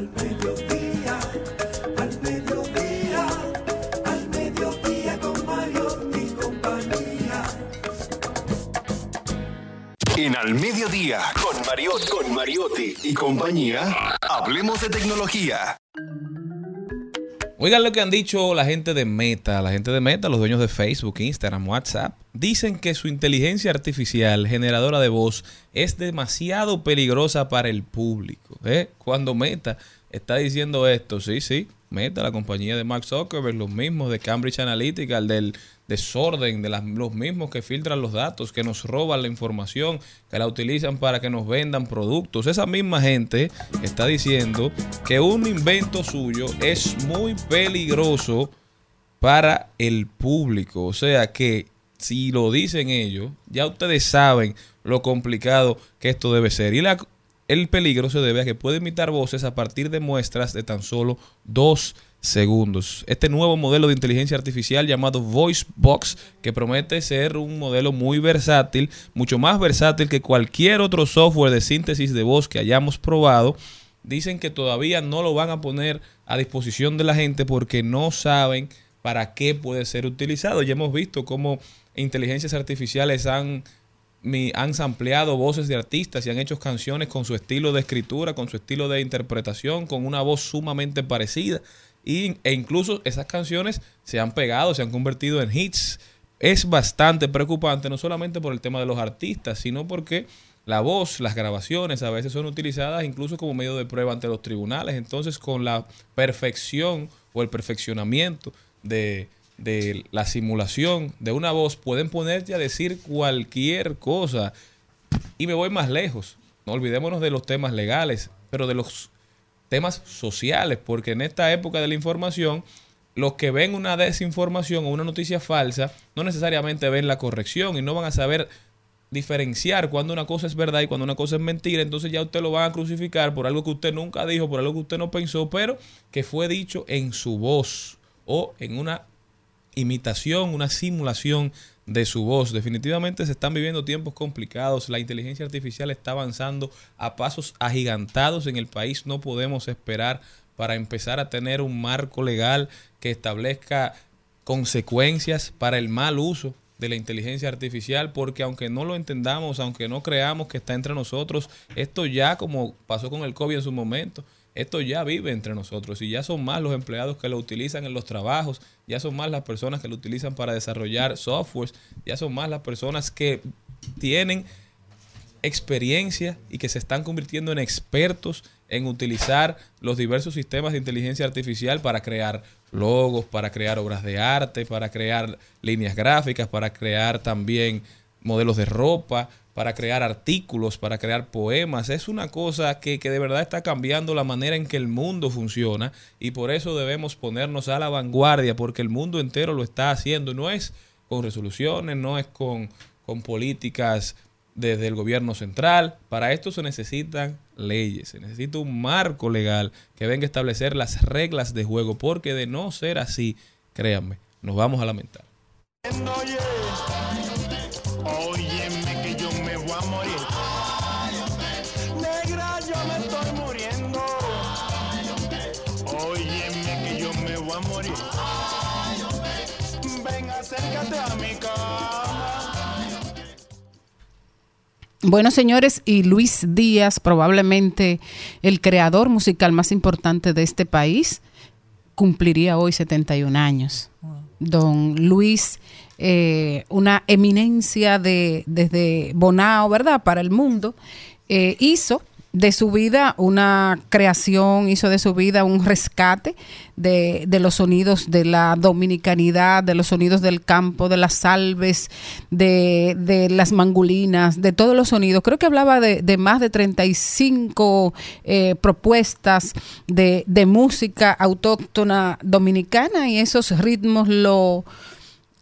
Al mediodía, al mediodía, al mediodía con Mario y compañía. En Al Mediodía, con Mariotti, con Mariotti y compañía, hablemos de tecnología. Oigan lo que han dicho la gente de Meta, la gente de Meta, los dueños de Facebook, Instagram, WhatsApp. Dicen que su inteligencia artificial generadora de voz es demasiado peligrosa para el público. ¿eh? Cuando Meta está diciendo esto, sí, sí, Meta, la compañía de Mark Zuckerberg, los mismos de Cambridge Analytica, el del desorden, de los mismos que filtran los datos, que nos roban la información, que la utilizan para que nos vendan productos. Esa misma gente está diciendo que un invento suyo es muy peligroso para el público. O sea que si lo dicen ellos, ya ustedes saben lo complicado que esto debe ser. Y la- el peligro se debe a que puede imitar voces a partir de muestras de tan solo dos segundos. Este nuevo modelo de inteligencia artificial llamado Voice Box, que promete ser un modelo muy versátil, mucho más versátil que cualquier otro software de síntesis de voz que hayamos probado, dicen que todavía no lo van a poner a disposición de la gente porque no saben para qué puede ser utilizado. Ya hemos visto cómo inteligencias artificiales han, han sampleado voces de artistas y han hecho canciones con su estilo de escritura, con su estilo de interpretación, con una voz sumamente parecida. Y, e incluso esas canciones se han pegado, se han convertido en hits. Es bastante preocupante, no solamente por el tema de los artistas, sino porque la voz, las grabaciones a veces son utilizadas incluso como medio de prueba ante los tribunales. Entonces, con la perfección o el perfeccionamiento de, de la simulación de una voz, pueden ponerte a decir cualquier cosa. Y me voy más lejos. No olvidémonos de los temas legales, pero de los temas sociales, porque en esta época de la información, los que ven una desinformación o una noticia falsa no necesariamente ven la corrección y no van a saber diferenciar cuando una cosa es verdad y cuando una cosa es mentira, entonces ya usted lo van a crucificar por algo que usted nunca dijo, por algo que usted no pensó, pero que fue dicho en su voz o en una imitación, una simulación de su voz. Definitivamente se están viviendo tiempos complicados. La inteligencia artificial está avanzando a pasos agigantados en el país. No podemos esperar para empezar a tener un marco legal que establezca consecuencias para el mal uso de la inteligencia artificial, porque aunque no lo entendamos, aunque no creamos que está entre nosotros, esto ya como pasó con el COVID en su momento, esto ya vive entre nosotros y ya son más los empleados que lo utilizan en los trabajos, ya son más las personas que lo utilizan para desarrollar softwares, ya son más las personas que tienen experiencia y que se están convirtiendo en expertos en utilizar los diversos sistemas de inteligencia artificial para crear logos, para crear obras de arte, para crear líneas gráficas, para crear también modelos de ropa, para crear artículos, para crear poemas. Es una cosa que, que de verdad está cambiando la manera en que el mundo funciona y por eso debemos ponernos a la vanguardia porque el mundo entero lo está haciendo. No es con resoluciones, no es con, con políticas desde el gobierno central. Para esto se necesitan leyes, se necesita un marco legal que venga a establecer las reglas de juego, porque de no ser así, créanme, nos vamos a lamentar. Acércate a mi cama. Bueno, señores, y Luis Díaz, probablemente el creador musical más importante de este país, cumpliría hoy 71 años. Don Luis, eh, una eminencia de, desde Bonao, ¿verdad? Para el mundo, eh, hizo de su vida una creación, hizo de su vida un rescate de, de los sonidos de la dominicanidad, de los sonidos del campo, de las salves, de, de las mangulinas, de todos los sonidos. Creo que hablaba de, de más de 35 eh, propuestas de, de música autóctona dominicana y esos ritmos lo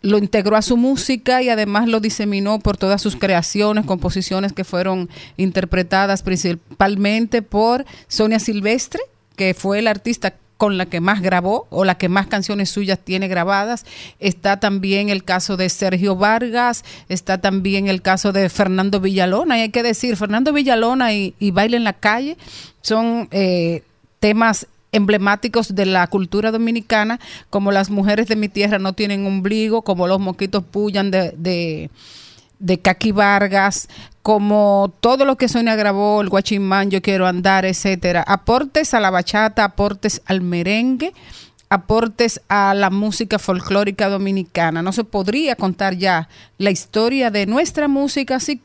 lo integró a su música y además lo diseminó por todas sus creaciones, composiciones que fueron interpretadas principalmente por Sonia Silvestre, que fue la artista con la que más grabó o la que más canciones suyas tiene grabadas. Está también el caso de Sergio Vargas, está también el caso de Fernando Villalona. Y hay que decir, Fernando Villalona y, y Baile en la Calle son eh, temas emblemáticos de la cultura dominicana, como las mujeres de mi tierra no tienen ombligo, como los moquitos pullan de, de, de Caqui Vargas, como todo lo que Sonia grabó, el guachimán, yo quiero andar, etcétera. Aportes a la bachata, aportes al merengue, aportes a la música folclórica dominicana. No se podría contar ya la historia de nuestra música sin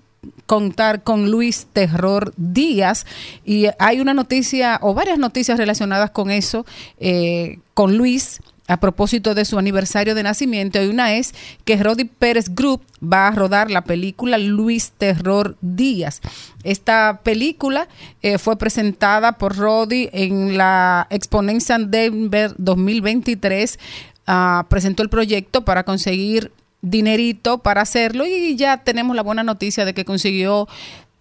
contar con Luis Terror Díaz y hay una noticia o varias noticias relacionadas con eso, eh, con Luis a propósito de su aniversario de nacimiento y una es que Rodi Pérez Group va a rodar la película Luis Terror Díaz. Esta película eh, fue presentada por Rodi en la Exponencia Denver 2023. Ah, presentó el proyecto para conseguir dinerito para hacerlo y ya tenemos la buena noticia de que consiguió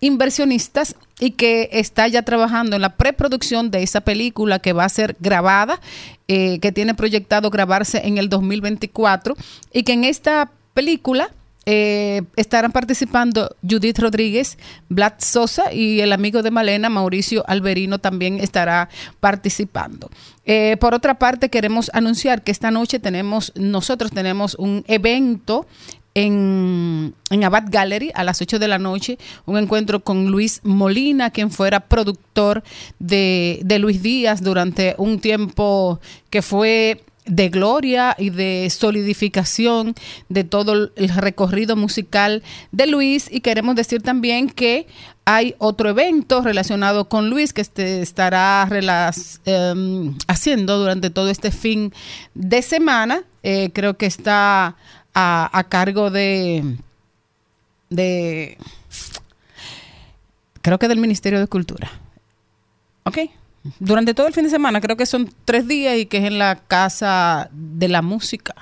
inversionistas y que está ya trabajando en la preproducción de esa película que va a ser grabada, eh, que tiene proyectado grabarse en el 2024 y que en esta película eh, estarán participando Judith Rodríguez, Vlad Sosa y el amigo de Malena, Mauricio Alberino, también estará participando. Eh, por otra parte, queremos anunciar que esta noche tenemos, nosotros tenemos un evento en, en Abad Gallery a las 8 de la noche, un encuentro con Luis Molina, quien fuera productor de, de Luis Díaz durante un tiempo que fue de gloria y de solidificación de todo el recorrido musical de Luis y queremos decir también que hay otro evento relacionado con Luis que este estará em, haciendo durante todo este fin de semana. Eh, creo que está a, a cargo de, de, creo que del Ministerio de Cultura. ¿Ok? Durante todo el fin de semana, creo que son tres días y que es en la Casa de la Música.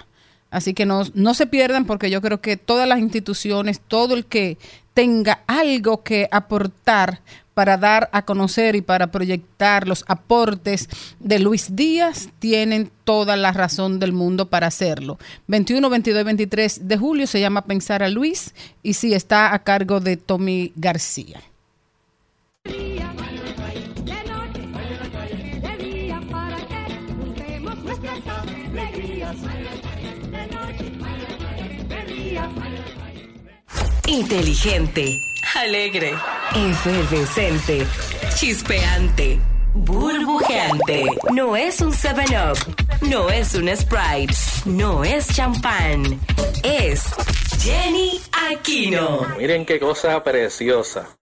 Así que no, no se pierdan porque yo creo que todas las instituciones, todo el que tenga algo que aportar para dar a conocer y para proyectar los aportes de Luis Díaz, tienen toda la razón del mundo para hacerlo. 21, 22 y 23 de julio se llama Pensar a Luis y sí está a cargo de Tommy García. Inteligente, alegre, efervescente, chispeante, burbujeante. No es un 7-Up, no es un Sprite, no es champán, es Jenny Aquino. Miren qué cosa preciosa.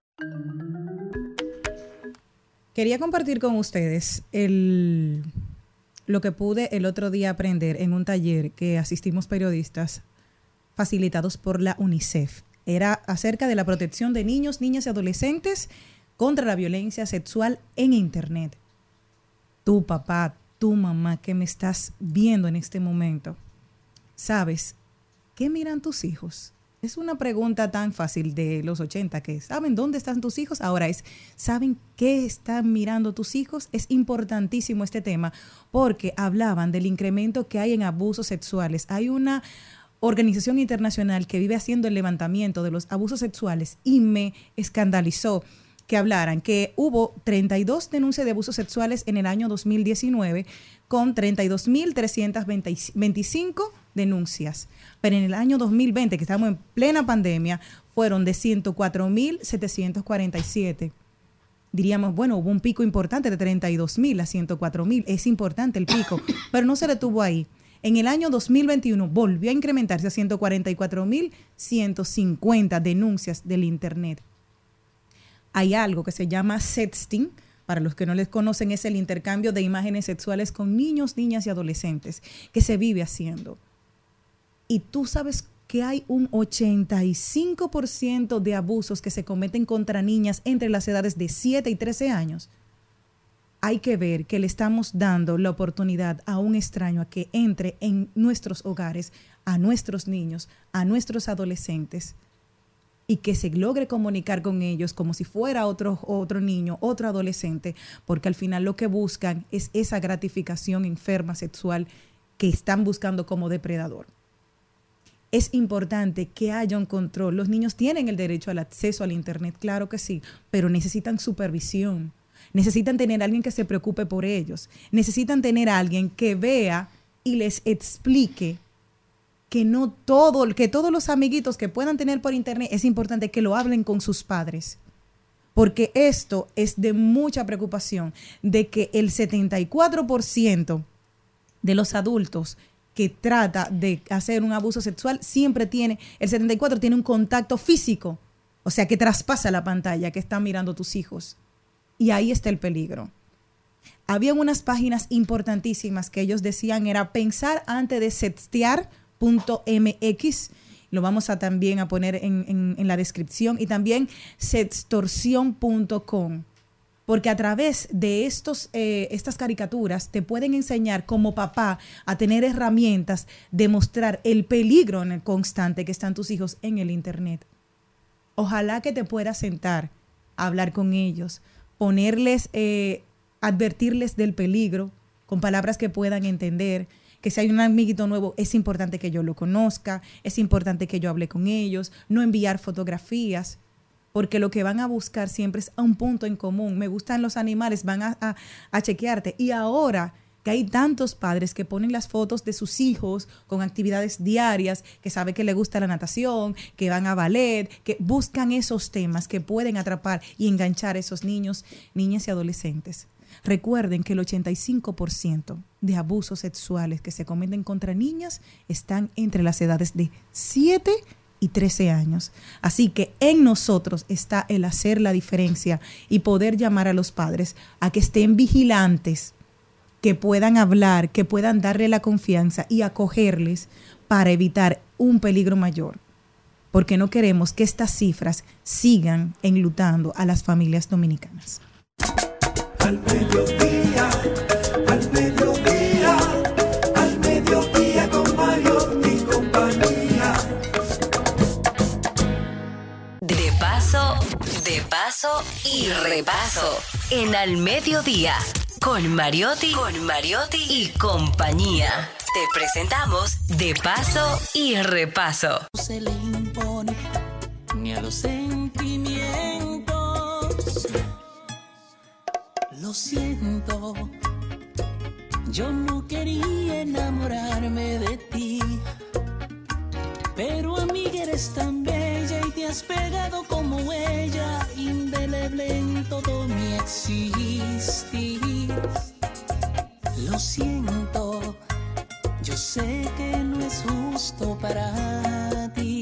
Quería compartir con ustedes el, lo que pude el otro día aprender en un taller que asistimos periodistas facilitados por la UNICEF. Era acerca de la protección de niños, niñas y adolescentes contra la violencia sexual en Internet. Tu papá, tu mamá que me estás viendo en este momento, ¿sabes qué miran tus hijos? Es una pregunta tan fácil de los 80 que saben dónde están tus hijos. Ahora es, ¿saben qué están mirando tus hijos? Es importantísimo este tema porque hablaban del incremento que hay en abusos sexuales. Hay una organización internacional que vive haciendo el levantamiento de los abusos sexuales y me escandalizó que hablaran que hubo 32 denuncias de abusos sexuales en el año 2019 con 32.325 denuncias. Pero en el año 2020, que estamos en plena pandemia, fueron de 104.747. Diríamos, bueno, hubo un pico importante de 32.000 a 104.000. Es importante el pico, pero no se detuvo ahí. En el año 2021 volvió a incrementarse a 144.150 denuncias del Internet. Hay algo que se llama sexting. Para los que no les conocen, es el intercambio de imágenes sexuales con niños, niñas y adolescentes que se vive haciendo. Y tú sabes que hay un 85% de abusos que se cometen contra niñas entre las edades de 7 y 13 años hay que ver que le estamos dando la oportunidad a un extraño a que entre en nuestros hogares, a nuestros niños, a nuestros adolescentes y que se logre comunicar con ellos como si fuera otro, otro niño, otro adolescente, porque al final lo que buscan es esa gratificación enferma sexual que están buscando como depredador. Es importante que haya un control. Los niños tienen el derecho al acceso al Internet, claro que sí, pero necesitan supervisión necesitan tener a alguien que se preocupe por ellos, necesitan tener a alguien que vea y les explique que no todo, que todos los amiguitos que puedan tener por internet es importante que lo hablen con sus padres. Porque esto es de mucha preocupación, de que el 74% de los adultos que trata de hacer un abuso sexual siempre tiene, el 74 tiene un contacto físico, o sea, que traspasa la pantalla que están mirando tus hijos. Y ahí está el peligro. Habían unas páginas importantísimas que ellos decían era pensar antes de sextear.mx. Lo vamos a también a poner en, la descripción. Y también sextorsión.com porque a través de estos, eh, estas caricaturas te pueden enseñar como papá a tener herramientas de mostrar el peligro en el constante que están tus hijos en el Internet. Ojalá que te puedas sentar a hablar con ellos, ponerles, eh, advertirles del peligro con palabras que puedan entender, que si hay un amiguito nuevo es importante que yo lo conozca, es importante que yo hable con ellos, no enviar fotografías, porque lo que van a buscar siempre es a un punto en común. Me gustan los animales, van a, a, a chequearte. Y ahora hay tantos padres que ponen las fotos de sus hijos con actividades diarias, que sabe que le gusta la natación, que van a ballet, que buscan esos temas que pueden atrapar y enganchar a esos niños, niñas y adolescentes. Recuerden que el 85% de abusos sexuales que se cometen contra niñas están entre las edades de 7 y 13 años. Así que en nosotros está el hacer la diferencia y poder llamar a los padres a que estén vigilantes que puedan hablar, que puedan darle la confianza y acogerles para evitar un peligro mayor. Porque no queremos que estas cifras sigan enlutando a las familias dominicanas. Al mediodía, al mediodía, al mediodía con Mario y compañía. De paso, de paso y repaso. En Al Mediodía, con Mariotti, con Mariotti y compañía. Te presentamos De paso y repaso. se le impone ni a los sentimientos. Lo siento, yo no quería enamorarme de ti. Pero amiga eres te has pegado como ella, indeleble en todo mi existir. Lo siento, yo sé que no es justo para ti.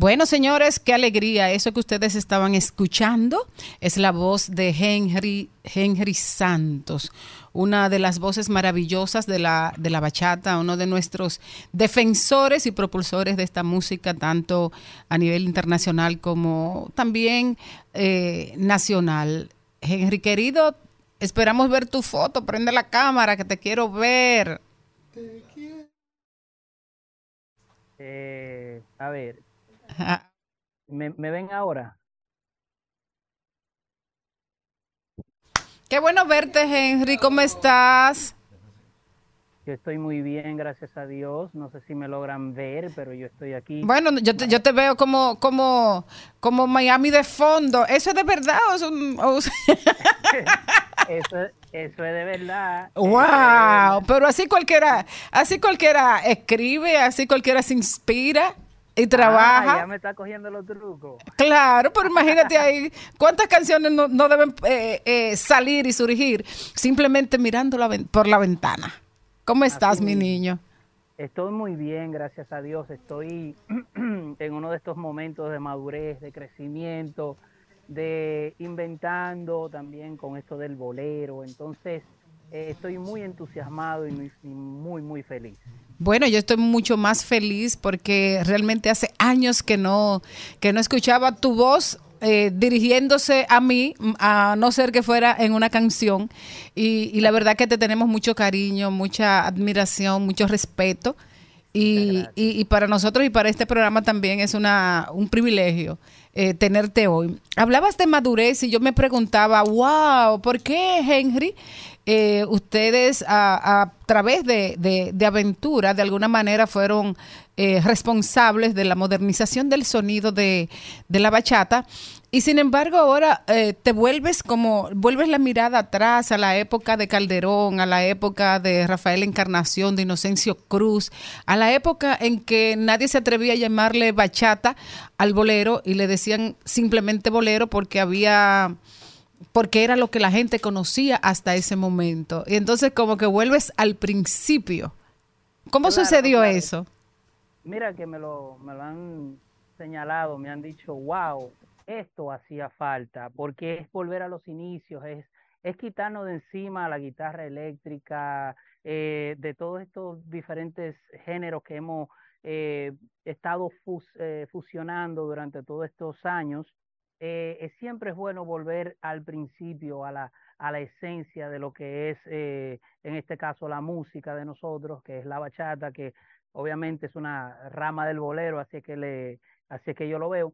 Bueno, señores, qué alegría. Eso que ustedes estaban escuchando es la voz de Henry, Henry Santos, una de las voces maravillosas de la, de la bachata, uno de nuestros defensores y propulsores de esta música, tanto a nivel internacional como también eh, nacional. Henry, querido, esperamos ver tu foto. Prende la cámara, que te quiero ver. Eh, a ver, ¿me, me ven ahora? Qué bueno verte, Henry. ¿Cómo estás? Yo estoy muy bien, gracias a Dios. No sé si me logran ver, pero yo estoy aquí. Bueno, yo te, yo te veo como, como, como Miami de fondo. ¿Eso es de verdad o es un- o- [LAUGHS] Eso, eso es de verdad. Wow, pero así cualquiera, así cualquiera escribe, así cualquiera se inspira y Ah, trabaja. ya me está cogiendo los trucos. Claro, pero imagínate [LAUGHS] ahí cuántas canciones no, no deben eh, eh, salir y surgir simplemente mirando la por la ventana. ¿Cómo estás, mi mismo. niño? Estoy muy bien, gracias a Dios. Estoy [CLEARS THROAT] en uno de estos momentos de madurez, de crecimiento, de inventando también con esto del bolero. Entonces, eh, estoy muy entusiasmado y muy, y muy, muy feliz. Bueno, yo estoy mucho más feliz porque realmente hace años que no, que no escuchaba tu voz eh, dirigiéndose a mí, a no ser que fuera en una canción. Y, y la verdad que te tenemos mucho cariño, mucha admiración, mucho respeto. Y, y- y para nosotros y para este programa también es una, un privilegio eh, tenerte hoy. Hablabas de madurez y yo me preguntaba, wow, ¿por qué Henry? Eh, ustedes a, través de, de- de Aventura de alguna manera fueron eh, responsables de la modernización del sonido de, de la bachata. Y sin embargo ahora eh, te vuelves como, vuelves la mirada atrás a la época de Calderón, a la época de Rafael Encarnación, de Inocencio Cruz, a la época en que nadie se atrevía a llamarle bachata al bolero y le decían simplemente bolero porque había porque era lo que la gente conocía hasta ese momento. Y entonces como que vuelves al principio. ¿Cómo Claro, sucedió claro. eso? Mira que me lo, me lo han señalado, me han dicho, wow, esto hacía falta, porque es volver a los inicios, es, es quitarnos de encima la guitarra eléctrica, eh, de todos estos diferentes géneros que hemos eh, estado fus- eh, fusionando durante todos estos años. Eh, eh, siempre es bueno volver al principio, a la, a la esencia de lo que es, eh, en este caso, la música de nosotros, que es la bachata, que obviamente es una rama del bolero, así que le, así que yo lo veo.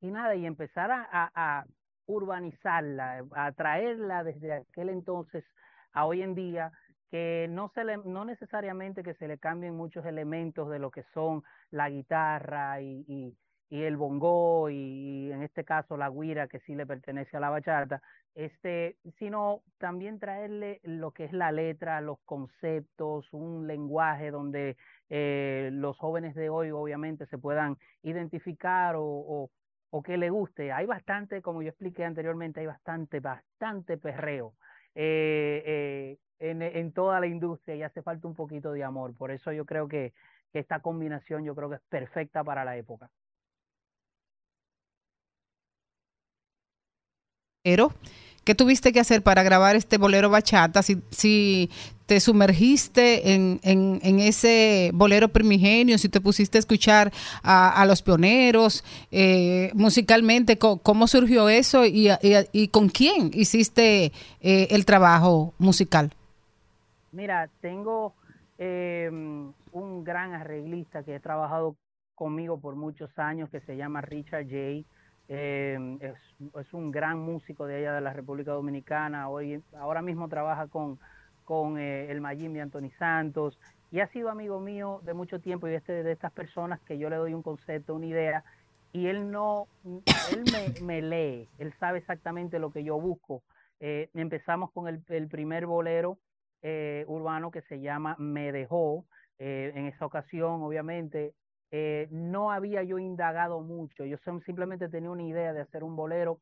Y nada, y empezar a, a- urbanizarla, a traerla desde aquel entonces a hoy en día, que no se le, no necesariamente que se le cambien muchos elementos de lo que son la guitarra y, y el bongo y, en este caso la guira que sí le pertenece a la bachata, este, sino también traerle lo que es la letra, los conceptos, un lenguaje donde eh, los jóvenes de hoy obviamente se puedan identificar o, o, o que le guste. Hay bastante, como yo expliqué anteriormente, hay bastante, bastante perreo eh, eh, en, en toda la industria y hace falta un poquito de amor. Por eso yo creo que, que esta combinación yo creo que es perfecta para la época. Pero, ¿qué tuviste que hacer para grabar este bolero bachata? Si, te sumergiste en, ese bolero primigenio, si te pusiste a escuchar a, los pioneros, eh, musicalmente, ¿cómo surgió eso y, y- y con quién hiciste eh, el trabajo musical? Mira, tengo eh, un gran arreglista que ha trabajado conmigo por muchos años que se llama Richard J. Eh, es, un gran músico de allá de la República Dominicana. Hoy, ahora mismo trabaja con, con eh, el Mayimbe Anthony Santos y ha sido amigo mío de mucho tiempo y este, de estas personas que yo le doy un concepto, una idea y él no, él me, lee, él sabe exactamente lo que yo busco. Eh, empezamos con el, el primer bolero eh, urbano que se llama Me Dejó. En esa ocasión, obviamente, eh, no había yo indagado mucho. Yo sim- simplemente tenía una idea de hacer un bolero,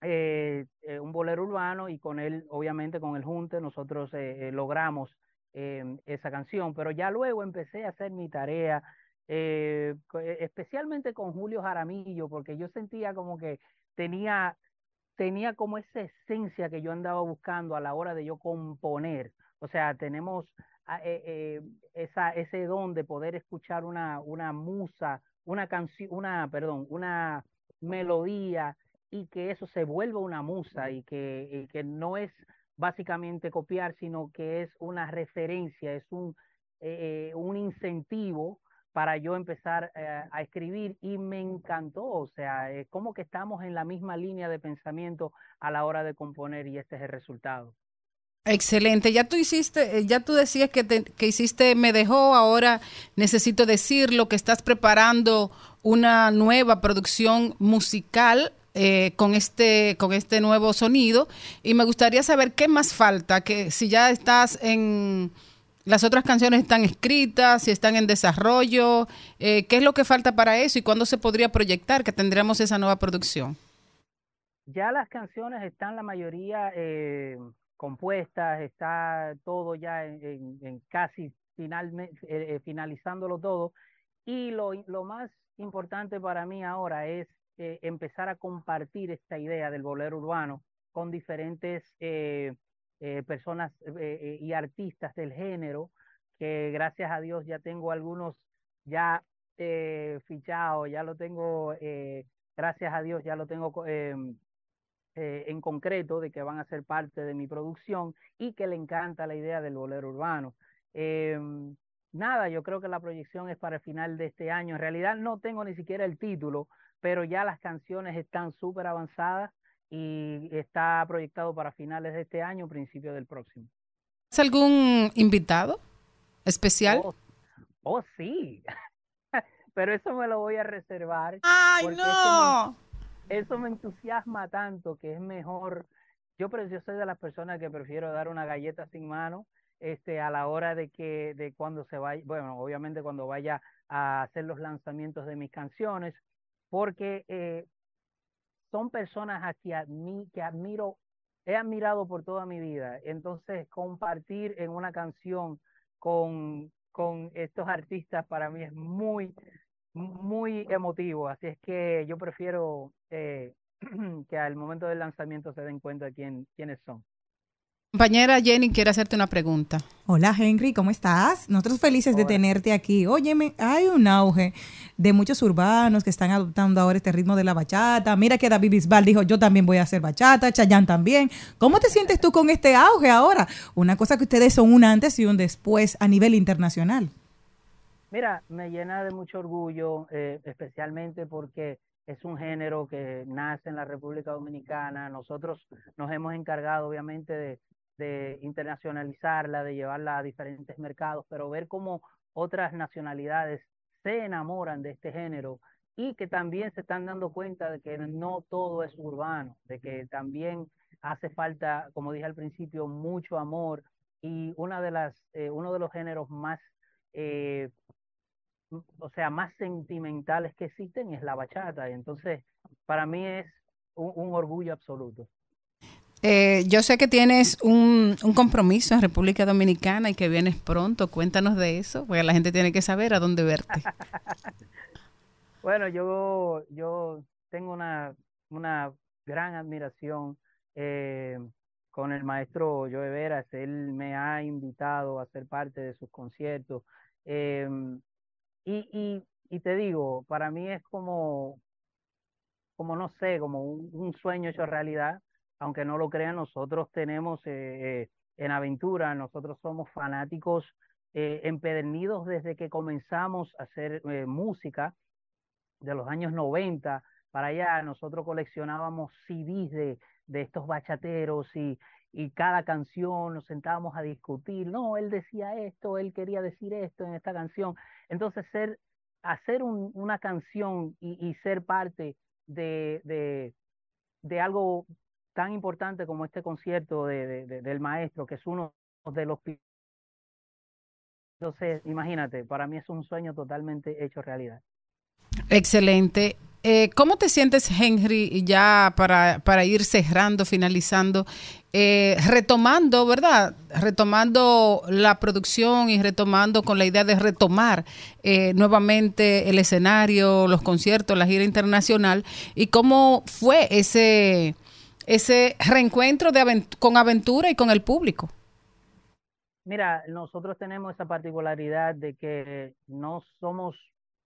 eh, eh, un bolero urbano y con él, obviamente, con el Junte, nosotros logramos eh, esa canción. Pero ya luego empecé a hacer mi tarea eh, especialmente con Julio Jaramillo, porque yo sentía como que tenía, tenía como esa esencia que yo andaba buscando a la hora de yo componer. O sea, tenemos eh, eh, esa, ese don de poder escuchar una, una musa, una canción, una, perdón, una melodía y que eso se vuelva una musa y que, y que no es básicamente copiar, sino que es una referencia, es un, eh, un incentivo para yo empezar a escribir y me encantó, o sea, es como que estamos en la misma línea de pensamiento a la hora de componer y este es el resultado. Excelente. Ya tú hiciste, eh, ya tú decías que, te- que hiciste Me dejó, ahora necesito decirlo, que estás preparando una nueva producción musical eh, con este con este nuevo sonido y me gustaría saber qué más falta, que si ya estás en las otras canciones están escritas, si están en desarrollo, eh, qué es lo que falta para eso y cuándo se podría proyectar que tendremos esa nueva producción. Ya las canciones están la mayoría eh, compuestas, está todo ya en, casi finalmente, eh, eh, finalizándolo todo. Y lo, lo más importante para mí ahora es eh, empezar a compartir esta idea del bolero urbano con diferentes eh, eh, personas y artistas del género, que gracias a Dios ya tengo algunos ya fichados, ya lo tengo, gracias a Dios ya lo tengo em, eh, en concreto de que van a ser parte de mi producción y que le encanta la idea del bolero urbano. Em, nada, yo creo que la proyección es para el final de este año. En realidad no tengo ni siquiera el título, pero ya las canciones están súper avanzadas y está proyectado para finales de este año, principio del próximo. ¿Es algún invitado especial? Oh, oh, sí, [LAUGHS] pero eso me lo voy a reservar. ¡Ay, no! Eso me entusiasma tanto que es mejor. Yo, pero yo soy de las personas que prefiero dar una galleta sin mano este, a la hora de que, de cuando se vaya, bueno, obviamente cuando vaya a hacer los lanzamientos de mis canciones, porque eh, son personas a que, admi- que admiro, he admirado por toda mi vida. Entonces, compartir en una canción con, con estos artistas para mí es muy, muy emotivo. Así es que yo prefiero eh, [CLEARS THROAT] que al momento del lanzamiento se den cuenta de quién, quiénes son. Compañera Jenny quiere hacerte una pregunta. Hola Henry, ¿cómo estás? Nosotros felices de tenerte aquí. Óyeme, hay un auge de muchos urbanos que están adoptando ahora este ritmo de la bachata. Mira que David Bisbal dijo, yo también voy a hacer bachata, Chayanne también. ¿Cómo te sientes tú con este auge ahora? Una cosa que ustedes son un antes y un después a nivel internacional. Mira, me llena de mucho orgullo, eh, especialmente porque es un género que nace en la República Dominicana. Nosotros nos hemos encargado, obviamente, de, internacionalizarla, de llevarla a diferentes mercados, pero ver cómo otras nacionalidades se enamoran de este género y que también se están dando cuenta de que no todo es urbano, de que también hace falta, como dije al principio, mucho amor y una de las, eh, uno de los géneros más eh, o sea, más sentimentales que existen es la bachata. Y entonces, para mí es un, un orgullo absoluto. Eh, yo sé que tienes un, un compromiso en República Dominicana y que vienes pronto. Cuéntanos de eso, porque la gente tiene que saber a dónde verte. [LAUGHS] Bueno, yo, yo tengo una, una gran admiración eh, con el maestro Joe Veras. Él me ha invitado a ser parte de sus conciertos. Eh, y, y, y te digo, para mí es como, como no sé, como un, un sueño hecho realidad, aunque no lo crean, nosotros tenemos eh, eh, en Aventura, nosotros somos fanáticos eh, empedernidos desde que comenzamos a hacer música de los años 90 para allá, nosotros coleccionábamos CDs de, de estos bachateros y, y cada canción nos sentábamos a discutir, no, él decía esto, él quería decir esto en esta canción. Entonces, ser, hacer un, una canción y, y ser parte de, de, de, algo tan importante como este concierto de, de, del maestro, que es uno de los... Entonces, imagínate, para mí es un sueño totalmente hecho realidad. Excelente. Eh, ¿Cómo te sientes, Henry, ya para, para ir cerrando, finalizando, eh, retomando, ¿verdad? Retomando la producción y retomando con la idea de retomar eh, nuevamente el escenario, los conciertos, la gira internacional, y cómo fue ese, ese reencuentro con aventura y con el público. Mira, nosotros tenemos esa particularidad de que no somos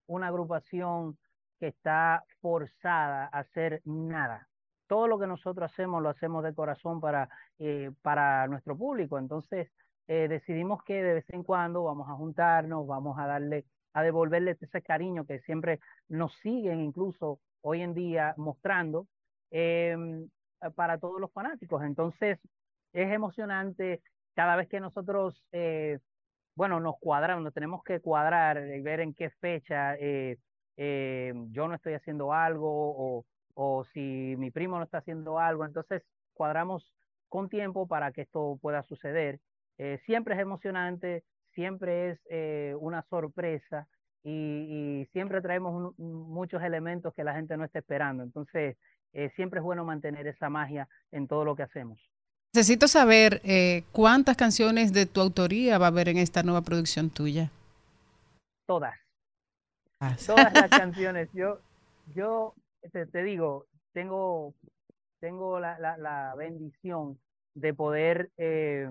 una agrupación que está forzada a hacer nada. Todo lo que nosotros hacemos lo hacemos de corazón para, eh, para nuestro público. Entonces, eh, decidimos que de vez en cuando vamos a juntarnos, vamos a darle, a devolverle ese cariño que siempre nos siguen incluso hoy en día mostrando em, para todos los fanáticos. Entonces, es emocionante cada vez que nosotros, eh, bueno, nos cuadramos, tenemos que cuadrar y ver en qué fecha eh, eh, yo no estoy haciendo algo o, o si mi primo no está haciendo algo, entonces cuadramos con tiempo para que esto pueda suceder. Eh, siempre es emocionante, siempre es eh, una sorpresa y, y siempre traemos un- muchos elementos que la gente no está esperando. Entonces, eh, siempre es bueno mantener esa magia en todo lo que hacemos. Necesito saber cuántas canciones de tu autoría va a haber en esta nueva producción tuya. Todas. Ah, Todas las [LAUGHS] canciones. Yo, yo te, te digo, tengo, tengo la, la, la bendición de poder eh,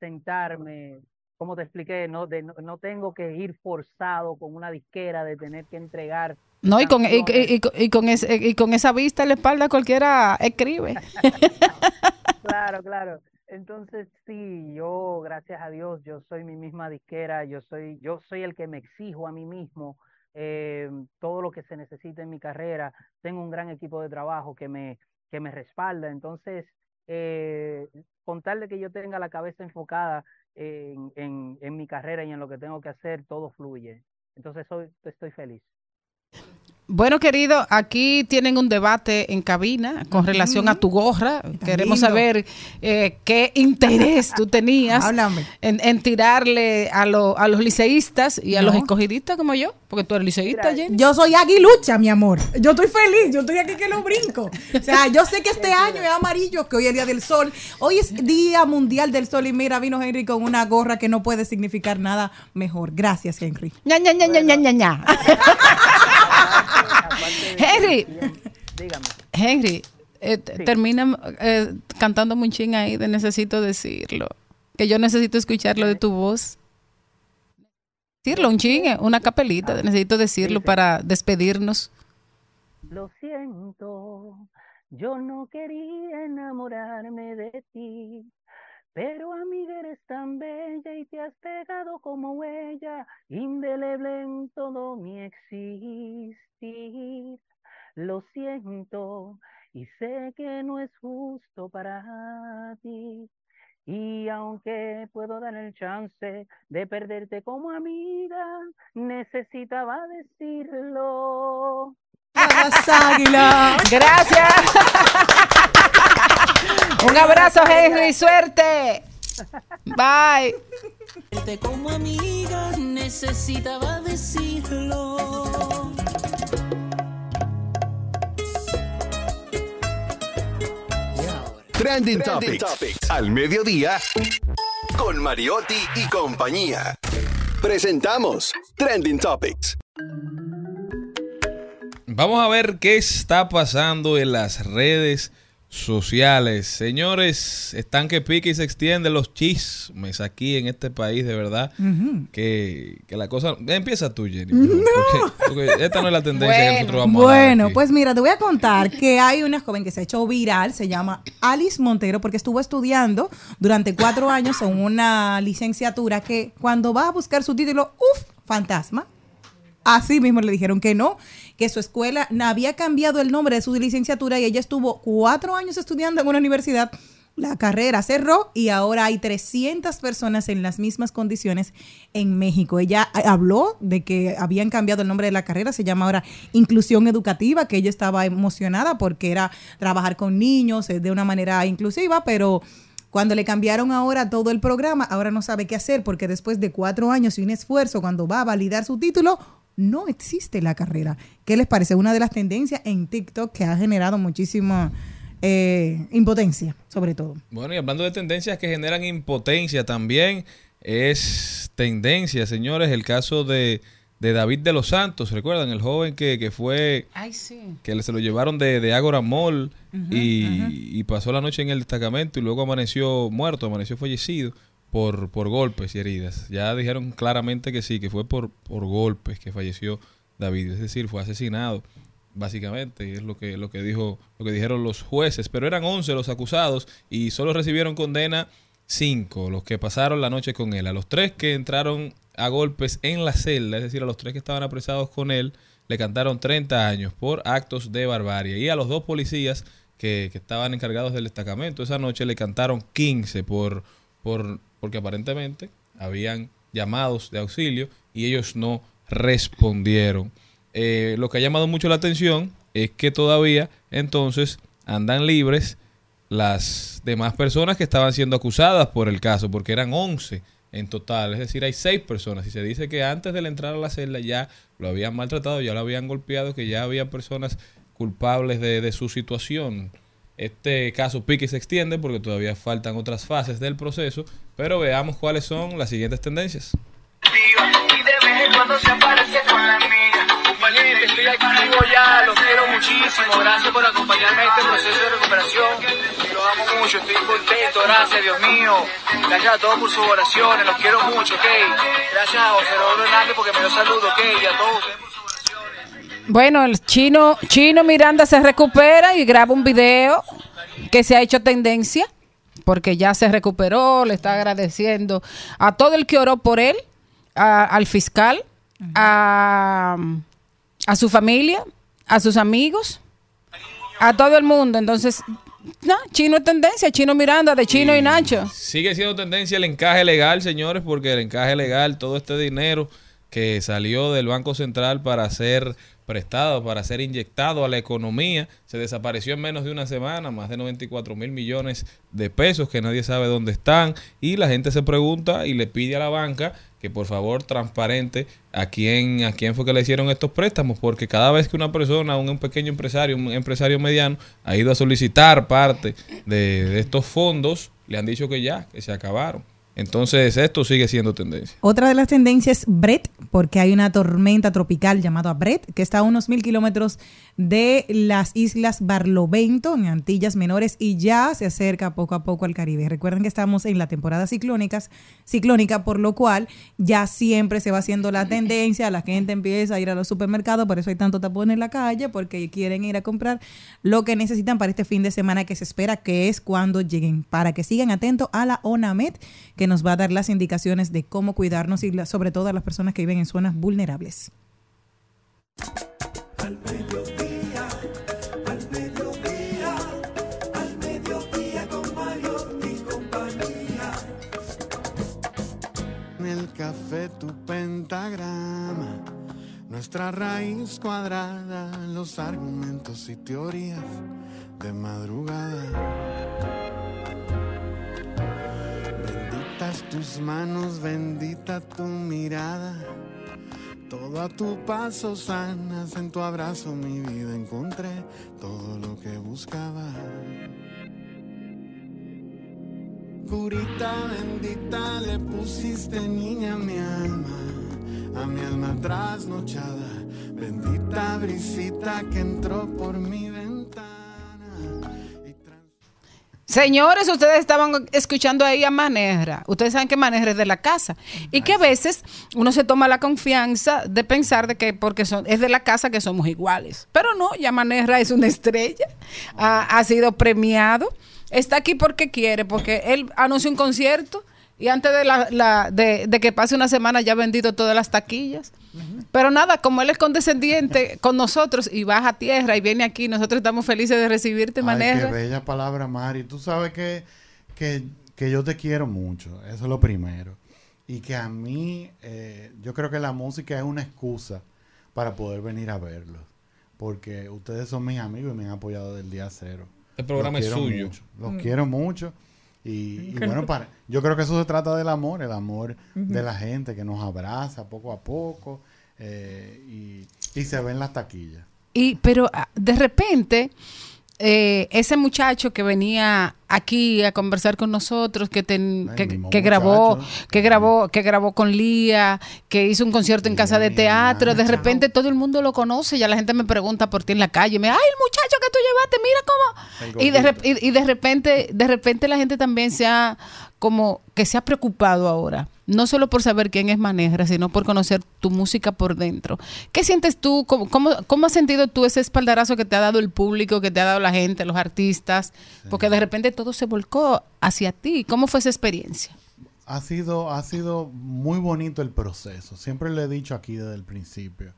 sentarme, como te expliqué, no, de, no, no tengo que ir forzado con una disquera de tener que entregar. No, y con, y, y- y con- y con ese- y con esa vista en la espalda cualquiera escribe. [LAUGHS] Claro, claro. Entonces, sí, yo, gracias a Dios, yo soy mi misma disquera, yo soy, yo soy el que me exijo a mí mismo eh, todo lo que se necesita en mi carrera. Tengo un gran equipo de trabajo que me, que me respalda. Entonces, eh, con tal de que yo tenga la cabeza enfocada en, en, en mi carrera y en lo que tengo que hacer, todo fluye. Entonces, soy, estoy feliz. Bueno, querido, aquí tienen un debate en cabina con relación a tu gorra. Queremos lindo. saber eh, qué interés tú tenías en, en tirarle a, lo- a los liceístas y a los escogidistas como yo, porque tú eres liceísta, Jenny. Yo soy aguilucha, mi amor. Yo estoy feliz, yo estoy aquí que lo brinco. O sea, yo sé que este año es amarillo, que hoy es Día del Sol. Hoy es Día Mundial del Sol y mira, vino Henry con una gorra que no puede significar nada mejor. Gracias, Henry. ña, ña, ña, ña, ña, ña, ña. [LAUGHS] Henry, Dígame. Henry, eh, t- termina eh, cantando un ching ahí de necesito decirlo. Que yo necesito escucharlo de tu voz. Decirlo, un ching, eh, una capelita, de necesito decirlo para despedirnos. Lo siento, yo no quería enamorarme de ti, pero amiga eres tan bella y te has pegado como huella indeleble en todo mi existir. Lo siento y sé que no es justo para ti. Y aunque puedo dar el chance de perderte como amiga, necesitaba decirlo. Las águilas. [LAUGHS] Gracias. [LAUGHS] Un abrazo, Henry, suerte. Bye. Como amiga necesitaba decirlo. Trending, Topics. Al mediodía. Con Mariotti y compañía. Presentamos Trending Topics. Vamos a ver qué está pasando en las redes sociales. Señores, están que pique y se extienden los chismes aquí en este país, de verdad. Que, que la cosa... Empieza tú, Jenny. mejor, porque, porque esta no es la tendencia que nosotros vamos a dar Bueno, pues mira, te voy a contar que hay una joven que se ha hecho viral, se llama Alice Montero, porque estuvo estudiando durante cuatro años en una licenciatura que cuando va a buscar su título, uff, fantasma. Así mismo le dijeron que no, que su escuela no había cambiado el nombre de su licenciatura y ella estuvo cuatro años estudiando en una universidad. La carrera cerró y ahora hay 300 personas en las mismas condiciones en México. Ella eh, habló de que habían cambiado el nombre de la carrera, se llama ahora Inclusión Educativa, que ella estaba emocionada porque era trabajar con niños eh, de una manera inclusiva, pero cuando le cambiaron ahora todo el programa, ahora no sabe qué hacer porque después de cuatro años y un esfuerzo, cuando va a validar su título, no existe la carrera. ¿Qué les parece? Una de las tendencias en TikTok que ha generado muchísima eh, impotencia, sobre todo. Bueno, y hablando de tendencias que generan impotencia también, es tendencia, señores, el caso de, de David de los Santos, ¿recuerdan? El joven que, que fue, Ay, sí. que se lo llevaron de, de Agora Mall y, y pasó la noche en el destacamento y luego amaneció muerto, amaneció fallecido por, por golpes y heridas. Ya dijeron claramente que sí, que fue por, por golpes que falleció David, es decir, fue asesinado básicamente es lo que lo que dijo lo que dijeron los jueces. Pero eran 11 los acusados y solo recibieron condena 5 los que pasaron la noche con él. A los tres que entraron a golpes en la celda es decir a los tres que estaban apresados con él le cantaron 30 años por actos de barbarie. Y a los dos policías que, que estaban encargados del destacamento esa noche le cantaron 15 por por porque aparentemente habían llamados de auxilio y ellos no respondieron. Eh, lo que ha llamado mucho la atención es que todavía entonces andan libres las demás personas que estaban siendo acusadas por el caso, porque eran 11 en total, es decir, hay 6 personas. Y se dice que antes de la entrar a la celda ya lo habían maltratado, ya lo habían golpeado, que ya había personas culpables de, de su situación. Este caso pique y se extiende porque todavía faltan otras fases del proceso, pero veamos cuáles son las siguientes tendencias. Los. Gracias este amo mucho, estoy contento, gracias, Dios mío. Gracias a todos por sus oraciones, los quiero mucho, ¿ok? Gracias a José Roberto Hernández porque me dio saludo, ¿ok? Y a todos. Bueno, el chino, chino Miranda se recupera y graba un video que se ha hecho tendencia porque ya se recuperó, le está agradeciendo a todo el que oró por él, a- al fiscal, a, a su familia, a sus amigos, a todo el mundo. Entonces, no, chino es tendencia, chino Miranda, de chino y Nacho. Sigue siendo tendencia el encaje legal, señores, porque el encaje legal, todo este dinero que salió del Banco Central para ser prestado, para ser inyectado a la economía, se desapareció en menos de una semana, más de 94 mil millones de pesos que nadie sabe dónde están y la gente se pregunta y le pide a la banca que por favor transparente a quién, a quién fue que le hicieron estos préstamos, porque cada vez que una persona, un, pequeño empresario, un empresario mediano, ha ido a solicitar parte de, de estos fondos, le han dicho que ya, que se acabaron. Entonces esto sigue siendo tendencia. Otra de las tendencias es Brett, porque hay una tormenta tropical llamada Brett, que está a unos mil kilómetros de las islas Barlovento, en Antillas Menores, y ya se acerca poco a poco al Caribe. Recuerden que estamos en la temporada ciclónicas, ciclónica, por lo cual ya siempre se va haciendo la tendencia, la gente empieza a ir a los supermercados, por eso hay tanto tapón en la calle, porque quieren ir a comprar lo que necesitan para este fin de semana que se espera que es cuando lleguen, para que sigan atentos a la ONAMED, que nos va a dar las indicaciones de cómo cuidarnos y la- sobre todo a las personas que viven en zonas vulnerables. Al mediodía, al al mediodía con Mario y compañía. En el café tu pentagrama, nuestra raíz cuadrada, los argumentos y teorías de madrugada. Tus manos, bendita tu mirada. Todo a tu paso sanas, en tu abrazo mi vida encontré todo lo que buscaba. Curita bendita le pusiste niña mi alma, a mi alma trasnochada. Bendita brisita que entró por mi Señores, ustedes estaban escuchando ahí a Manejra. Ustedes saben que Manejra es de la casa. Y que a veces uno se toma la confianza de pensar de que porque son, es de la casa que somos iguales. Pero no, ya Manejra es una estrella. Ha, ha sido premiado. Está aquí porque quiere, porque él anunció un concierto y antes de, la, la- de, de que pase una semana ya ha vendido todas las taquillas. Pero nada, como él es condescendiente [LAUGHS] con nosotros y baja a tierra y viene aquí, nosotros estamos felices de recibirte, Ay, Manejra. qué bella palabra, Mari. Tú sabes que, que, que yo te quiero mucho. Eso es lo primero. Y que a mí, eh, yo creo que la música es una excusa para poder venir a verlos. Porque ustedes son mis amigos y me han apoyado del día cero. El programa Los es suyo. mucho, Los Mm. quiero mucho. Y, y [LAUGHS] bueno, para, yo creo que eso se trata del amor, el amor de la gente que nos abraza poco a poco. eh, y, y se ven las taquillas. Y, pero ah, de repente, eh, ese muchacho que venía aquí a conversar con nosotros, que, ten- Ay, que, grabó, muchacho. que grabó, que grabó con Lía, que hizo un concierto en casa de teatro, de repente todo el mundo lo conoce, ya la gente me pregunta por ti en la calle, me, ay, el muchacho que tú llevaste, mira cómo. Y de, y de repente, de repente la gente también se ha como que se ha preocupado ahora, no solo por saber quién es Manegra, sino por conocer tu música por dentro. ¿Qué sientes tú? ¿Cómo, cómo, cómo has sentido tú ese espaldarazo que te ha dado el público, que te ha dado la gente, los artistas? Porque de repente todo se volcó hacia ti. ¿Cómo fue esa experiencia? Ha sido, ha sido muy bonito el proceso. Siempre le he dicho aquí desde el principio.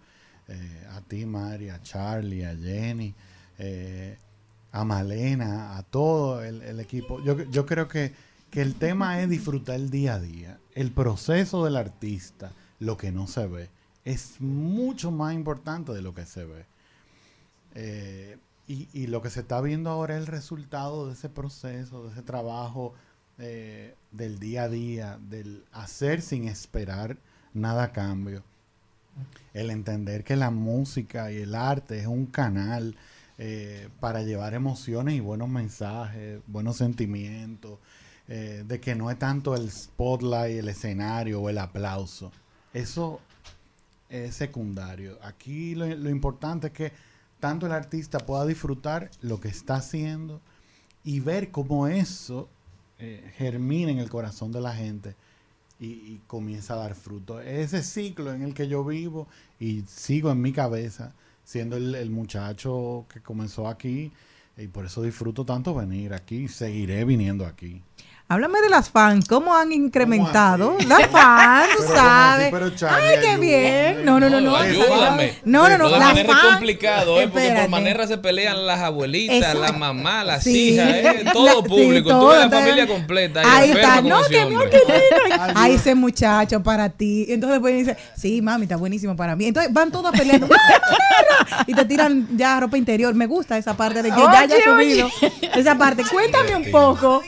eh, a ti, Mari, a Charlie, a Jenny, eh, a Malena, a todo el, el equipo. Yo, yo creo que, que el tema es disfrutar el día a día. El proceso del artista, lo que no se ve, es mucho más importante de lo que se ve. Eh, y, lo que se está viendo ahora es el resultado de ese proceso, de ese trabajo eh, del día a día, del hacer sin esperar nada a cambio. El entender que la música y el arte es un canal eh, para llevar emociones y buenos mensajes, buenos sentimientos, eh, de que no es tanto el spotlight, el escenario o el aplauso. Eso es secundario. Aquí lo, importante es que tanto el artista pueda disfrutar lo que está haciendo y ver cómo eso eh, germina en el corazón de la gente y, comienza a dar fruto. Ese ciclo en el que yo vivo y sigo en mi cabeza siendo el, el muchacho que comenzó aquí y por eso disfruto tanto venir aquí seguiré viniendo aquí. Háblame de las fans, ¿cómo han incrementado? Las fans, tú Pero ¿cómo sabes. así? Pero, Charlie, Ay, qué ayúdame. bien. No, no, no, no. Ayúdame. No, no, no. Las manera es fans. complicado, ¿eh? Porque por manera se pelean las abuelitas, las mamás, las Sí. hijas, ¿eh? [LAUGHS] todo La- sí, público. todo, Tú ves la familia completa. Ahí está. No, que mío, hombre. qué lindo. Ay, ese muchacho para ti. Entonces después dice, sí, mami, está buenísimo para mí. Entonces van todas peleando. [LAUGHS] ¡Ay, manera! Y te tiran ya ropa interior. Me gusta esa parte de que ya haya Oye, subido. oye. Esa parte. Cuéntame un poco.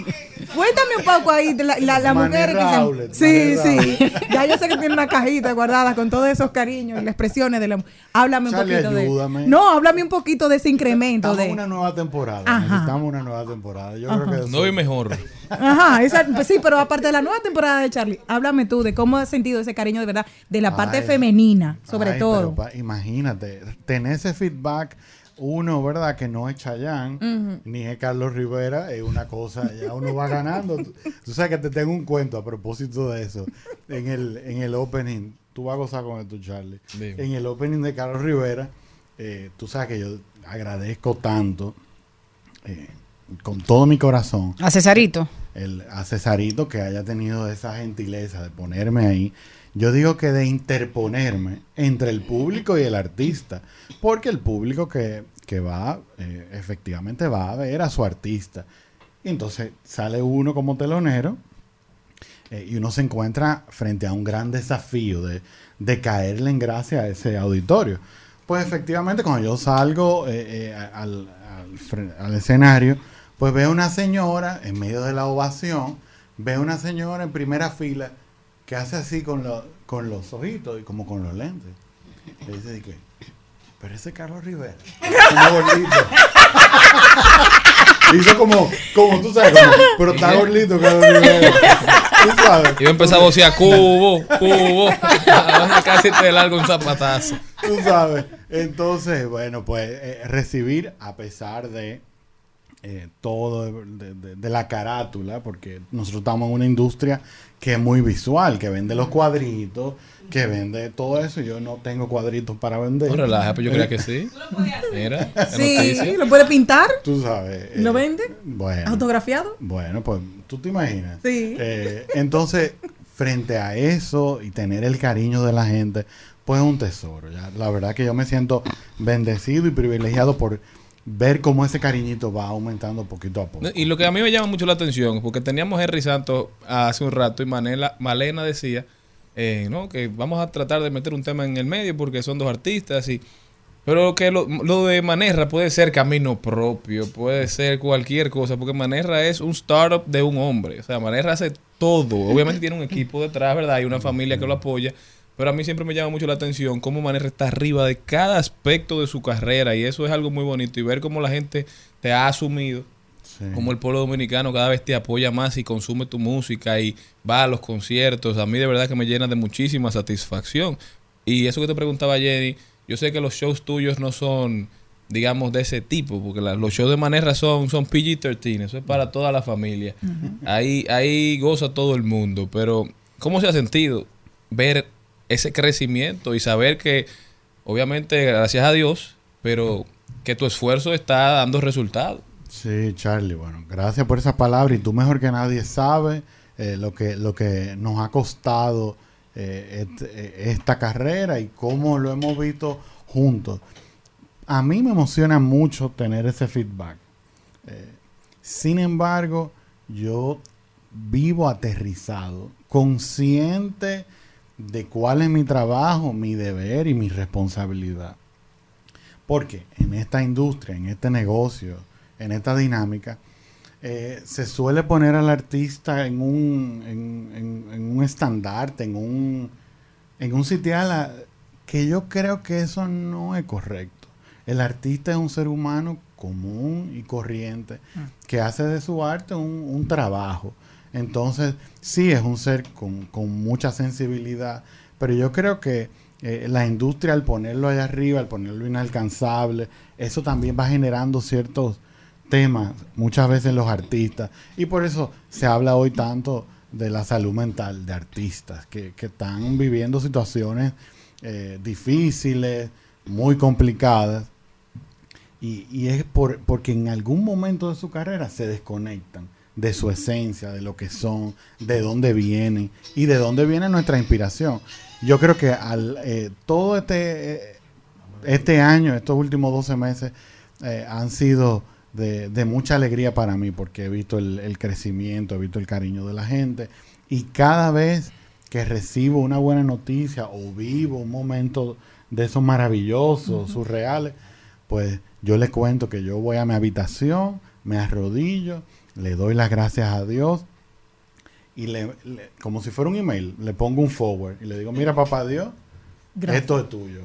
Cuéntame un poco ahí de la, la, la mujer que outlet, Sí, sí. [LAUGHS] Ya yo sé que tiene una cajita guardada con todos esos cariños y las expresiones de la Háblame un Charlie, poquito ayúdame. de. No, háblame un poquito de ese incremento Estamos de. una nueva temporada. Ajá. Necesitamos una nueva temporada. Yo Ajá. creo que No y mejor. Ajá, esa- pues sí, pero aparte de la nueva temporada de Charlie, háblame tú de cómo has sentido ese cariño de verdad, de la parte Ay. femenina, sobre Ay, todo. pero pa- imagínate, tener ese feedback, uno, ¿verdad? Que no es Chayán, ni es Carlos Rivera, es una cosa, ya uno va ganando. Tú, tú sabes que te tengo un cuento a propósito de eso. En el, en el opening, tú vas a gozar con esto, Charlie. Dime. En el opening de Carlos Rivera, eh, tú sabes que yo agradezco tanto, eh, con todo mi corazón, A Cesarito. el, a Cesarito que haya tenido esa gentileza de ponerme ahí. Yo digo que de interponerme entre el público y el artista, porque el público que, que va, eh, efectivamente va a ver a su artista. Y entonces sale uno como telonero eh, y uno se encuentra frente a un gran desafío de, de caerle en gracia a ese auditorio. Pues efectivamente cuando yo salgo eh, al, al al escenario, pues veo una señora en medio de la ovación, veo una señora en primera fila que hace así con, lo- con los ojitos y como con los lentes. Le dice, que, pero ese es Carlos Rivera. Como gordito. [LAUGHS] Hizo como, como tú sabes, como, pero está gordito Carlos Rivera. Tú sabes. Yo empecé a vocear cubo, cubo. Casi te largo un zapatazo. Tú sabes. Entonces, bueno, pues eh, recibir a pesar de eh, todo de, de- de la carátula, porque nosotros estamos en una industria que es muy visual, que vende los cuadritos, que vende todo eso. Yo no tengo cuadritos para vender. No relaja, pero yo creía que [LAUGHS] sí. Mira, [LAUGHS] la Sí, noticia. lo puede pintar, Tú sabes. eh, lo vende, bueno. autografiado. Bueno, pues tú te imaginas. Sí. Eh, entonces, [LAUGHS] frente a eso y tener el cariño de la gente, pues es un tesoro. ¿ya? La verdad que yo me siento bendecido y privilegiado por ver cómo ese cariñito va aumentando poquito a poco. Y lo que a mí me llama mucho la atención, porque teníamos Henry Santos hace un rato y Manela, Malena decía eh, ¿no? que vamos a tratar de meter un tema en el medio porque son dos artistas y pero que lo, lo de Manerra puede ser camino propio, puede ser cualquier cosa, porque Manerra es un startup de un hombre. O sea, Manerra hace todo. Obviamente tiene un equipo detrás, ¿verdad? Hay una familia que lo apoya, pero a mí siempre me llama mucho la atención cómo Manera está arriba de cada aspecto de su carrera y eso es algo muy bonito y ver cómo la gente te ha asumido, como el pueblo dominicano cada vez te apoya más y consume tu música y va a los conciertos, a mí de verdad que me llena de muchísima satisfacción. Y eso que te preguntaba Jenny, yo sé que los shows tuyos no son digamos, de ese tipo, porque la- los shows de Manera son, son PG-13, eso es para toda la familia. Ahí, ahí goza todo el mundo, pero ¿cómo se ha sentido ver ese crecimiento y saber que, obviamente, gracias a Dios, pero que tu esfuerzo está dando resultados? Sí, Charlie, bueno, gracias por esa palabra y tú mejor que nadie sabes eh, lo, que, lo que nos ha costado eh, et- eh, esta carrera y cómo lo hemos visto juntos. A mí me emociona mucho tener ese feedback. Sin embargo, yo vivo aterrizado, consciente de cuál es mi trabajo, mi deber y mi responsabilidad. Porque en esta industria, en este negocio, en esta dinámica, eh, se suele poner al artista en un, en, en- en un estandarte, en un, en un sitial que yo creo que eso no es correcto. El artista es un ser humano común y corriente que hace de su arte un, un trabajo. Entonces, sí es un ser con, con mucha sensibilidad, pero yo creo que eh, la industria al ponerlo allá arriba, al ponerlo inalcanzable, eso también va generando ciertos temas, muchas veces los artistas, y por eso se habla hoy tanto de la salud mental de artistas que, que están viviendo situaciones eh, difíciles, muy complicadas, y, y es por, porque en algún momento de su carrera se desconectan de su esencia, de lo que son, de dónde vienen y de dónde viene nuestra inspiración. Yo creo que al, eh, todo este, eh, este año, estos últimos 12 meses, eh, han sido de, de mucha alegría para mí porque he visto el, el crecimiento, he visto el cariño de la gente y cada vez que recibo una buena noticia o vivo un momento de esos maravillosos, surreales, pues yo le cuento que yo voy a mi habitación, me arrodillo, le doy las gracias a Dios y le, le- como si fuera un email, le pongo un forward y le digo, mira papá Dios, Gracias. esto es tuyo.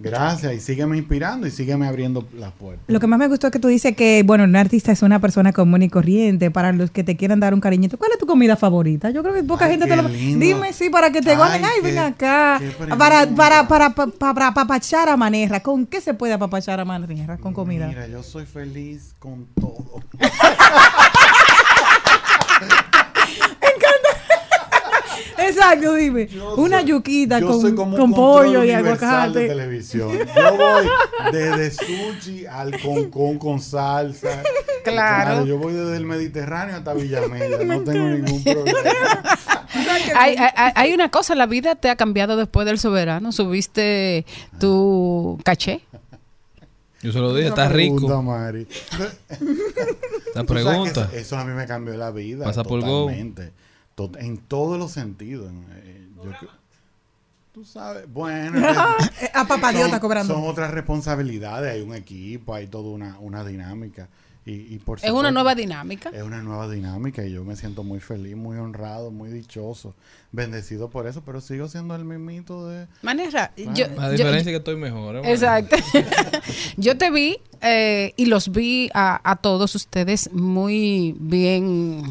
Gracias y sígueme inspirando y sígueme abriendo las puertas. Lo que más me gustó es que tú dices que, bueno, un artista es una persona común y corriente. Para los que te quieran dar un cariñito, ¿cuál es tu comida favorita? Yo creo que poca Ay, gente te lo. lindo. Dime, sí, para que te Ay, gonen. Ay, qué- ven acá. Para, para, para, para, para apapachar a Manera. ¿Con qué se puede apapachar a Manera? Con comida. Mira, yo soy feliz con todo. [LAUGHS] Exacto, dime. Una yuquita Yo con, soy como un con pollo y universal de aguacate. televisión. Yo voy desde sushi al concón con salsa. Claro. Yo voy desde el Mediterráneo hasta Villamella. No tengo ningún problema. [LAUGHS] Hay, hay- una cosa, la vida te ha cambiado después del soberano. Subiste tu caché. Yo se lo dije, está pregunta, rico. Mari. La pregunta. Eso, eso a mí me cambió la vida. Pasa por Go. To- en todos los sentidos. En- eh, yo tú sabes, bueno. [LAUGHS] [LAUGHS] A papá Dios está cobrando. Son otras responsabilidades. Hay un equipo, hay toda una, una dinámica. Y, y por Es una nueva dinámica. Es una nueva dinámica y yo me siento muy feliz, muy honrado, muy dichoso, bendecido por eso, pero sigo siendo el mismito de... Manera, Claro. yo, La yo- diferencia es que estoy mejor. ¿eh? Exacto. [LAUGHS] Yo te vi eh, y los vi a, a todos ustedes muy bien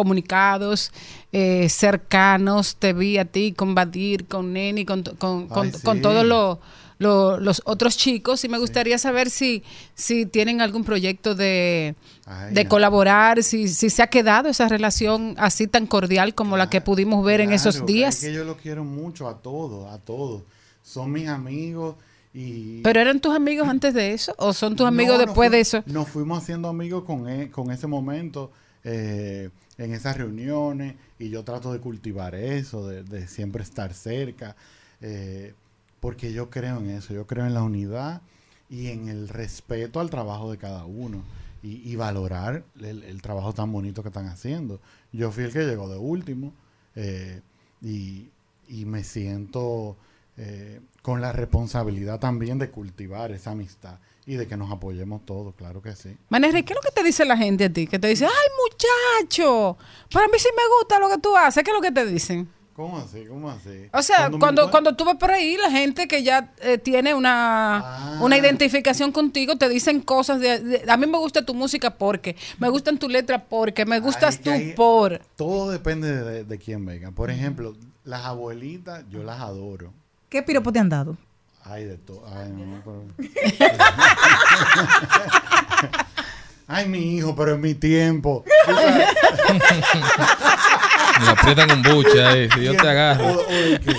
comunicados, eh, cercanos. Te vi a ti con Badir, con Neni, con, con, con, Ay, con todos lo- lo- los otros chicos. Y me gustaría saber si, si tienen algún proyecto de, Ay, de colaborar, si, si se ha quedado esa relación así tan cordial como la que pudimos ver en esos días. Es que yo lo quiero mucho a todos, a todos. Son mis amigos y... ¿Pero eran tus amigos antes de eso? ¿O son tus amigos No, después de eso? Nos fuimos haciendo amigos con, e- con ese momento, eh, en esas reuniones, y yo trato de cultivar eso, de, siempre estar cerca, eh, porque yo creo en eso, yo creo en la unidad y en el respeto al trabajo de cada uno y, valorar el, el trabajo tan bonito que están haciendo. Yo fui el que llegó de último eh, y, y me siento eh, con la responsabilidad también de cultivar esa amistad y de que nos apoyemos todos, claro que sí. Manera, ¿qué es lo que te dice la gente a ti? Que te dice, ay muchacho, para mí sí me gusta lo que tú haces. ¿Qué es lo que te dicen? ¿Cómo así? ¿Cómo así? O sea, cuando, cuando tú ves por ahí, la gente que ya eh, tiene una, una identificación contigo, te dicen cosas de, de- A mí me gusta tu música porque, me gustan tu letra porque, me gustas Ay, tú ahí- por... Todo depende de, de quién venga. Por ejemplo, las abuelitas, yo las adoro. ¿Qué piropo te han dado? Ay, de todo. Ay, no, pero... [LAUGHS] Ay, mi hijo, pero en mi tiempo. Me aprietan un buche ahí, si yo te agarro. o de que,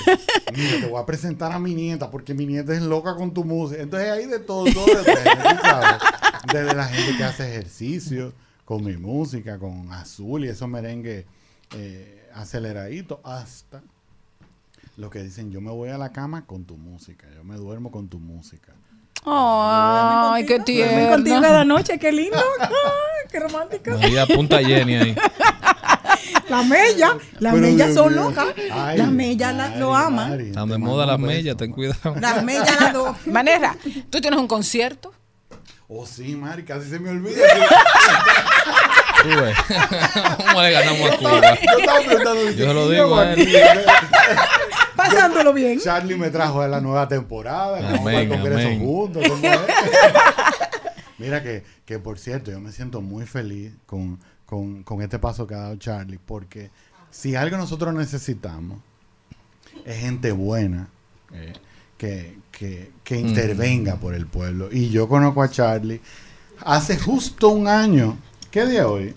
mira, te voy a presentar a mi nieta porque mi nieta es loca con tu música. Entonces ahí de todo, todo sabes. Desde la gente que hace ejercicio con mi música, con azul y esos merengues eh, aceleraditos, hasta lo que dicen, yo me voy a la cama con tu música, yo me duermo con tu música. Ay, qué Duerme contigo tierno. cada noche, qué lindo. [LAUGHS] Ay, qué romántico. Ahí apunta Jenny ahí. La mella, las Pero mellas son locas. Ay, las mellas la- lo aman. Están de moda las mellas, ten cuidado. Las mellas las dos. [LAUGHS] Manera, ¿tú tienes un concierto? Oh, sí, Mari, casi se me olvida. Tú ves. [LAUGHS] ¿Cómo le ganamos a Cuba? Yo estaba preguntando. Yo se lo digo a él. Pasándolo bien. Charlie me trajo de la nueva temporada. vamos al Congreso juntos. [LAUGHS] Mira que, que, por cierto, yo me siento muy feliz con, con, con este paso que ha dado Charlie, porque si algo nosotros necesitamos es gente buena eh, que, que, que Mm. intervenga por el pueblo. Y yo conozco a Charlie hace justo un año. ¿Qué día hoy?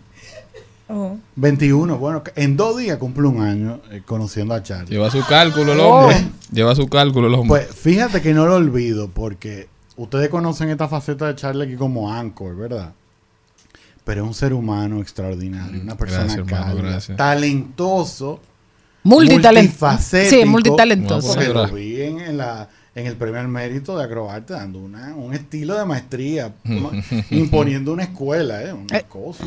Oh. 21. Bueno, en dos días cumple un año eh, conociendo a Charlie. Lleva su cálculo el Oh. hombre. Lleva su cálculo el hombre. Pues fíjate que no lo olvido porque ustedes conocen esta faceta de Charlie aquí como Anchor, ¿verdad? Pero es un ser humano extraordinario, una persona Gracias, hermano, gracias. talentoso, Multitalent- multifacético, sí, multitalentoso. Porque lo vi en, en la, en el premio al mérito de Acrobarte dando una, un estilo de maestría, como- imponiendo una escuela, ¿eh? Una cosa,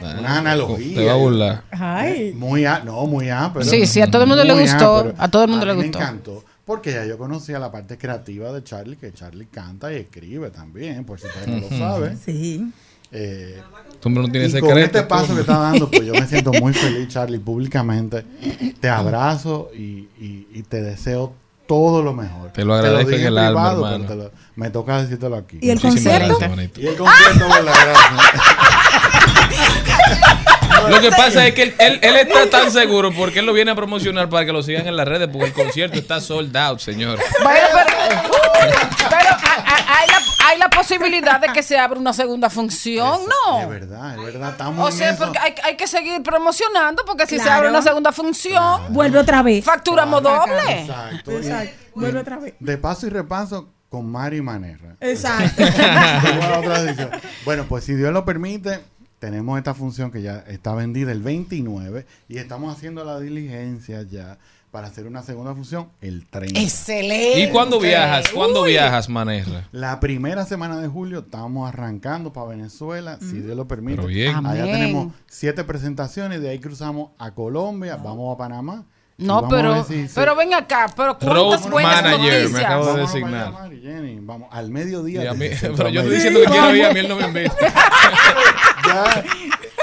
una, unas analogías. Te va a burlar. Ay. Muy a, no, muy A, pero Sí, sí, a todo el mundo le gustó, a todo el mundo le mí gustó. Me encantó. Porque ya yo conocía la parte creativa de Charlie, que Charlie canta y escribe también, por si ustedes no lo saben. Sí. Eh, Tú no tienes y con este paso que está dando, pues yo me siento muy [LAUGHS] feliz, Charlie, públicamente. Te abrazo y, y- y te deseo todo lo mejor. Te lo agradezco dije en el alma, privado, hermano. pero te lo- me toca decírtelo aquí. ¿Y el Muchísimas concierto? gracias. Y el concierto, ¿verdad? Gracias. [LAUGHS] Lo que pasa es que él, él- él está tan seguro porque él lo viene a promocionar para que lo sigan en las redes porque el concierto está sold out, señor. Bueno, pero, hay, la, hay la posibilidad de que se abra una segunda función, Es ¿no? verdad, es verdad. Estamos O sea, porque hay, hay que seguir promocionando porque si se Claro. abre una segunda función, Vuelve otra vez. facturamos doble. Exacto. Exacto. Vuelve otra vez. De paso y repaso con Mari Manerra. Exacto. Bueno, pues si Dios lo permite, tenemos esta función que ya está vendida el 29 y estamos haciendo la diligencia ya para hacer una segunda función el 30. Excelente. ¿Y cuándo viajas? ¿Cuándo Uy. viajas, Manerra? La primera semana de julio estamos arrancando para Venezuela, si Dios lo permite. Pero bien. Allá Amén. tenemos siete presentaciones, de ahí cruzamos a Colombia, vamos a Panamá. No, pero, ver si se- pero ven acá, pero Road cuántas buenas manager, me noticias. acabo de designar. Jenny, vamos, al mediodía. Mí- [LAUGHS] pero yo estoy diciendo que quiero ir, a mí él no me invita. [LAUGHS] Ya,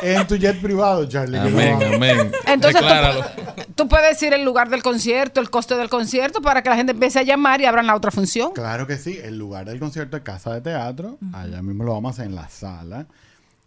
en tu jet privado, Charlie. Amén, amén. Entonces Decláralo. tú, tú puedes decir el lugar del concierto, el coste del concierto, para que la gente empiece a llamar y abran la otra función. Claro que sí, el lugar del concierto es Casa de Teatro, allá mismo lo vamos a hacer en la sala,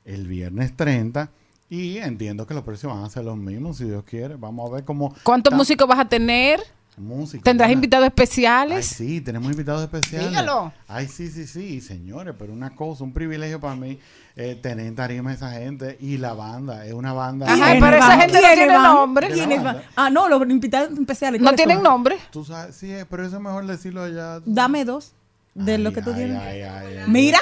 el viernes 30, y entiendo que los precios van a ser los mismos, si Dios quiere. Vamos a ver cómo... ¿Cuántos músicos vas a tener? Músicos, ¿Tendrás ¿verdad? invitados Ay, especiales? sí, tenemos invitados especiales. Dígalo. Ay, sí, sí, sí, señores, pero una cosa, un privilegio para mí eh, tener en tarima a esa gente y la banda, es una banda... Ajá, ¿Quiénes pero esa van? gente no ¿Quiénes tiene van? nombre. Ah, no, los invitados especiales. No ¿cuáles tienen son? nombre. Tú sabes, sí, pero eso es mejor decirlo allá. Dame dos de Ay, lo que tú ay, tienes. ay, ay, ay. Mira.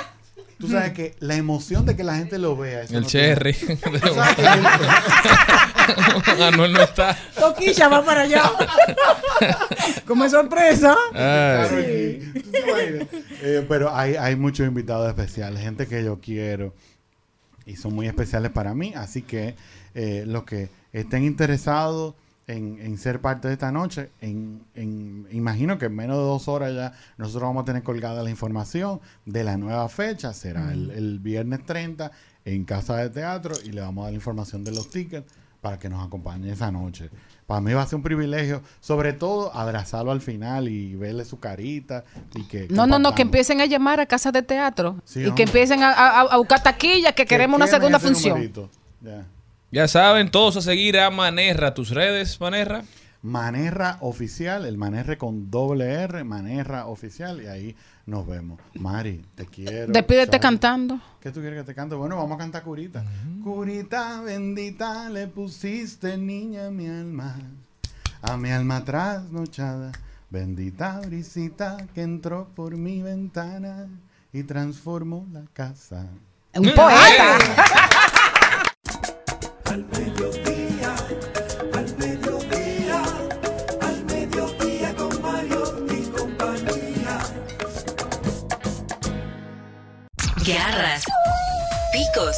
Tú sabes que la emoción de que la gente lo vea. El no cherry. [LAUGHS] [LAUGHS] sabes que el- Anuel no está. Toquilla va para allá. [LAUGHS] Como sorpresa. Eh, pero hay, hay muchos invitados especiales, gente que yo quiero y son muy especiales para mí. Así que eh, los que estén interesados en, en ser parte de esta noche, en, en- imagino que en menos de dos horas ya nosotros vamos a tener colgada la información de la nueva fecha. Será el, el viernes 30 en Casa de Teatro y le vamos a dar la información de los tickets para que nos acompañe esa noche. Para mí va a ser un privilegio, sobre todo abrazarlo al final y verle su carita y que No, no, no, que empiecen a llamar a casas de teatro Sí, y que empiecen a, a- a buscar taquillas, que queremos una segunda función. Ya. Ya saben, todos a seguir a Manerra. ¿Tus redes, Manerra? Manerra Oficial, el Manerre con doble R, Manerra Oficial, y ahí nos vemos. Mari, te quiero. Despídete cantando. ¿Qué tú quieres que te cante? Bueno, vamos a cantar curita. Curita bendita le pusiste niña a mi alma, a mi alma trasnochada. Bendita brisita que entró por mi ventana y transformó la casa. Un poeta. [LAUGHS] Garras, picos,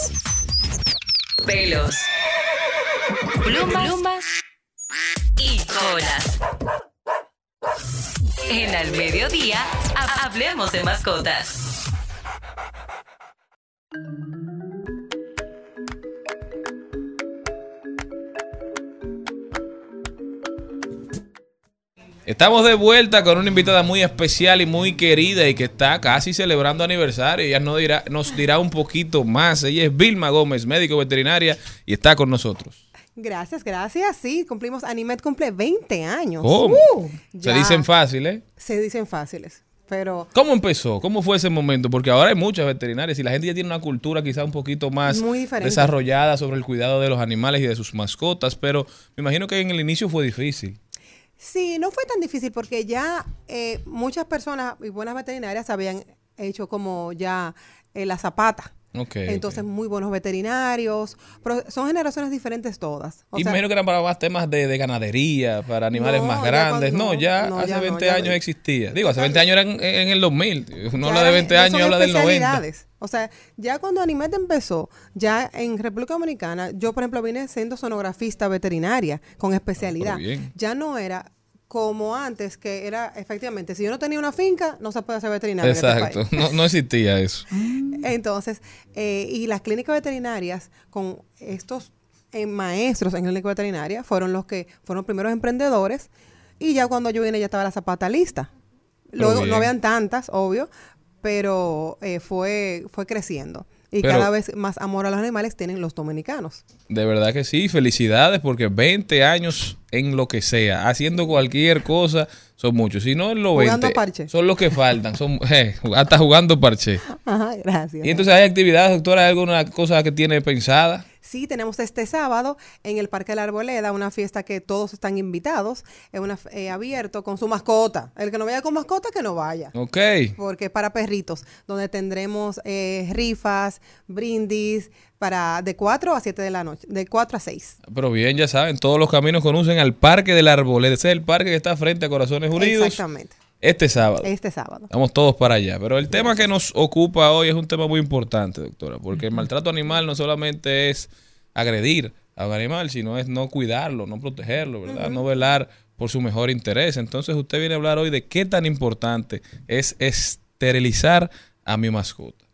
pelos, plumas, plumas. Y colas. En Al Mediodía, ha- hablemos de mascotas. Estamos de vuelta con una invitada muy especial y muy querida y que está casi celebrando aniversario. Ella nos dirá, nos dirá un poquito más. Ella es Vilma Gómez, médico veterinaria, y está con nosotros. Gracias, gracias. Sí, cumplimos, Animet cumple 20 años. ¿Cómo? Uh, Se dicen fácil, ¿eh? Se dicen fáciles, pero ¿Cómo empezó? ¿Cómo fue ese momento? Porque ahora hay muchas veterinarias y la gente ya tiene una cultura quizá un poquito más Muy desarrollada sobre el cuidado de los animales y de sus mascotas, pero me imagino que en el inicio fue difícil. Sí, no fue tan difícil porque ya eh, muchas personas y buenas veterinarias habían hecho como ya eh, la zapata. Ok, Entonces, muy buenos veterinarios, pero son generaciones diferentes todas. O y sea, me imagino que eran para más temas de, de ganadería, para animales No, más ya grandes. cuando- no, ya no, hace ya no, 20 ya años existía. Digo, hace 20 años eran en, en el 2000. Uno habla de 20 ya años y habla del 90. especialidades. O sea, ya cuando Animet empezó, ya en República Dominicana, yo por ejemplo vine siendo sonografista veterinaria con especialidad. Ah, pero bien. Ya no era como antes, que era efectivamente, si yo no tenía una finca, no se puede hacer veterinaria. en este Exacto, país. no, no existía eso. [LAUGHS] Entonces, eh, y las clínicas veterinarias con estos eh, maestros en clínica veterinaria fueron los que fueron los primeros emprendedores y ya cuando yo vine ya estaba la zapata lista. Luego no habían tantas, obvio, pero eh, fue, fue creciendo. Y Pero- cada vez más amor a los animales tienen los dominicanos. De verdad que sí, felicidades porque 20 años en lo que sea, haciendo cualquier cosa, son muchos. Si no en los Jugando 20, parche. son los que faltan, son [LAUGHS] eh, hasta jugando parche. Ajá, gracias. Y entonces hay actividades, doctora, ¿hay alguna cosa que tiene pensada? Sí, tenemos este sábado en el Parque de la Arboleda una fiesta que todos están invitados. Es una eh, abierto con su mascota. El que no vaya con mascota, que no vaya. Ok. Porque es para perritos, donde tendremos eh, rifas, brindis, para de 4 a 7 de la noche, de 4 a 6. Pero bien, ya saben, todos los caminos conducen al Parque del Arboleda. Ese es el parque que está frente a Corazones Unidos. Exactamente. Este sábado. Este sábado. Vamos todos para allá. Pero el tema que nos ocupa hoy es un tema muy importante, doctora, porque el maltrato animal no solamente es agredir a un animal, sino es no cuidarlo, no protegerlo, ¿verdad? No velar por su mejor interés. Entonces usted viene a hablar hoy de qué tan importante es esterilizar a mi mascota.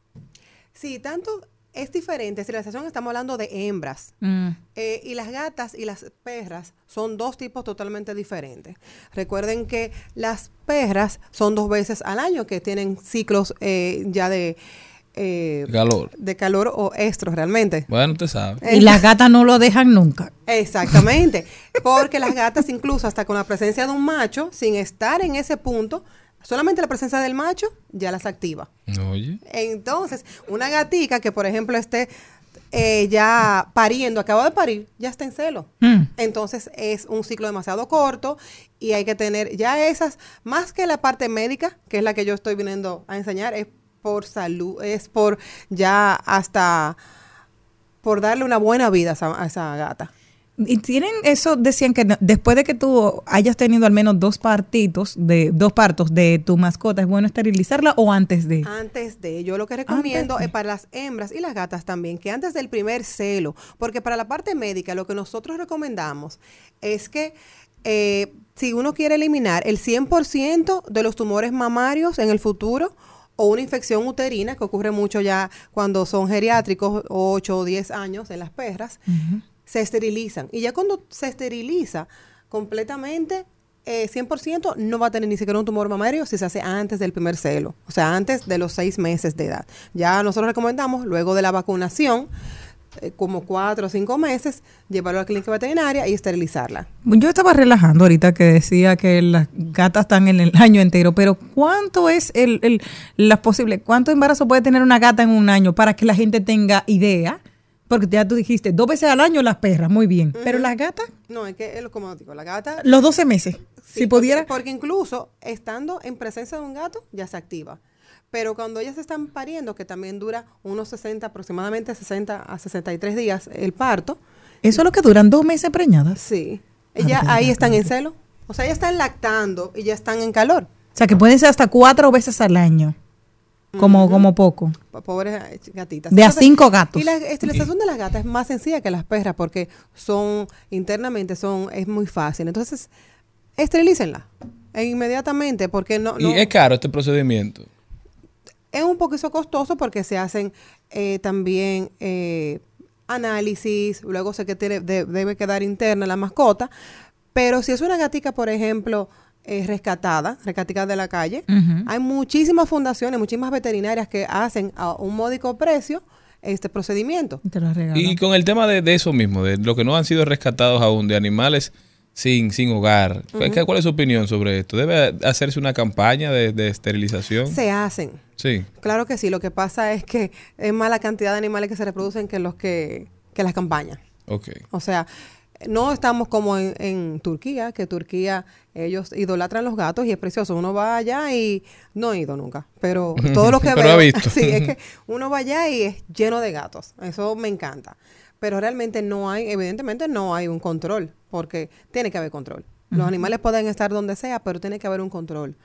Sí, tanto es diferente. Esterilización estamos hablando de hembras. Mm. Eh, y las gatas y las perras son dos tipos totalmente diferentes. Recuerden que las perras son dos veces al año que tienen ciclos eh, ya de, eh, Calor. de calor o estros realmente. Bueno, usted sabe. Eh, Y las gatas no lo dejan nunca. Exactamente, [LAUGHS] porque las gatas incluso hasta con la presencia de un macho, sin estar en ese punto, solamente la presencia del macho ya las activa. Oye. Entonces, una gatica que, por ejemplo, esté eh, ya pariendo, acaba de parir, ya está en celo. Mm. Entonces, es un ciclo demasiado corto y hay que tener ya esas, más que la parte médica, que es la que yo estoy viniendo a enseñar, es por salud, es por ya hasta por darle una buena vida a esa, a esa gata. Y tienen eso, decían que no- después de que tú hayas tenido al menos dos partitos, de dos partos de tu mascota, ¿es bueno esterilizarla o antes de? Antes de, yo lo que recomiendo es para las hembras y las gatas también, que antes del primer celo, porque para la parte médica lo que nosotros recomendamos es que eh, si uno quiere eliminar el 100% de los tumores mamarios en el futuro o una infección uterina, que ocurre mucho ya cuando son geriátricos, 8 o 10 años en las perras, se esterilizan. Y ya cuando se esteriliza completamente, eh, 100% no va a tener ni siquiera un tumor mamario si se hace antes del primer celo, o sea, antes de los seis meses de edad. Ya nosotros recomendamos, luego de la vacunación, eh, como cuatro o cinco meses, llevarlo a la clínica veterinaria y esterilizarla. Yo estaba relajando ahorita que decía que las gatas están en el año entero, pero ¿cuánto es el, el la posible, cuánto embarazo puede tener una gata en un año para que la gente tenga idea? Porque ya tú dijiste, dos veces al año las perras, muy bien. Pero las gatas, No, es que, es como digo, la gata... los 12 meses. Sí, si pudiera. Porque, porque incluso estando en presencia de un gato, ya se activa. Pero cuando ellas están pariendo, que también dura unos 60, aproximadamente 60 a 63 días el parto. Eso es lo que duran dos meses preñadas. Sí. Ellas ahí están en celo. O sea, ellas están lactando y ya están en calor. O sea, que pueden ser hasta cuatro veces al año. Como, como poco. Pobres eh, gatitas. De a cinco gatos. Y la esterilización de las gatas es más sencilla que las perras porque son, internamente son, es muy fácil. Entonces, esterilícenla e inmediatamente porque no, no Y es caro este procedimiento. es un poquito costoso porque se hacen eh, también eh, análisis, luego sé que tiene, de- debe quedar interna la mascota, pero si es una gatica, por ejemplo, eh, rescatada, rescatada de la calle, hay muchísimas fundaciones, muchísimas veterinarias que hacen a un módico precio este procedimiento. Te lo regalan. Y con el tema de, de eso mismo, de lo que no han sido rescatados aún, de animales sin, sin hogar, ¿cuál- Ujú. ¿cuál es su opinión sobre esto? ¿Debe hacerse una campaña de, de esterilización? Se hacen. Sí. Claro que sí, lo que pasa es que es más la cantidad de animales que se reproducen que los que, que las campañas. Ok. O sea, no estamos como en, en Turquía, que Turquía ellos idolatran los gatos y es precioso. Uno va allá y no he ido nunca, pero [LAUGHS] todo lo que veo, ha visto. [LAUGHS] sí, es que [LAUGHS] uno va allá y es lleno de gatos. Eso me encanta. Pero realmente no hay, evidentemente no hay un control, porque tiene que haber control. Los animales pueden estar donde sea, pero tiene que haber un control.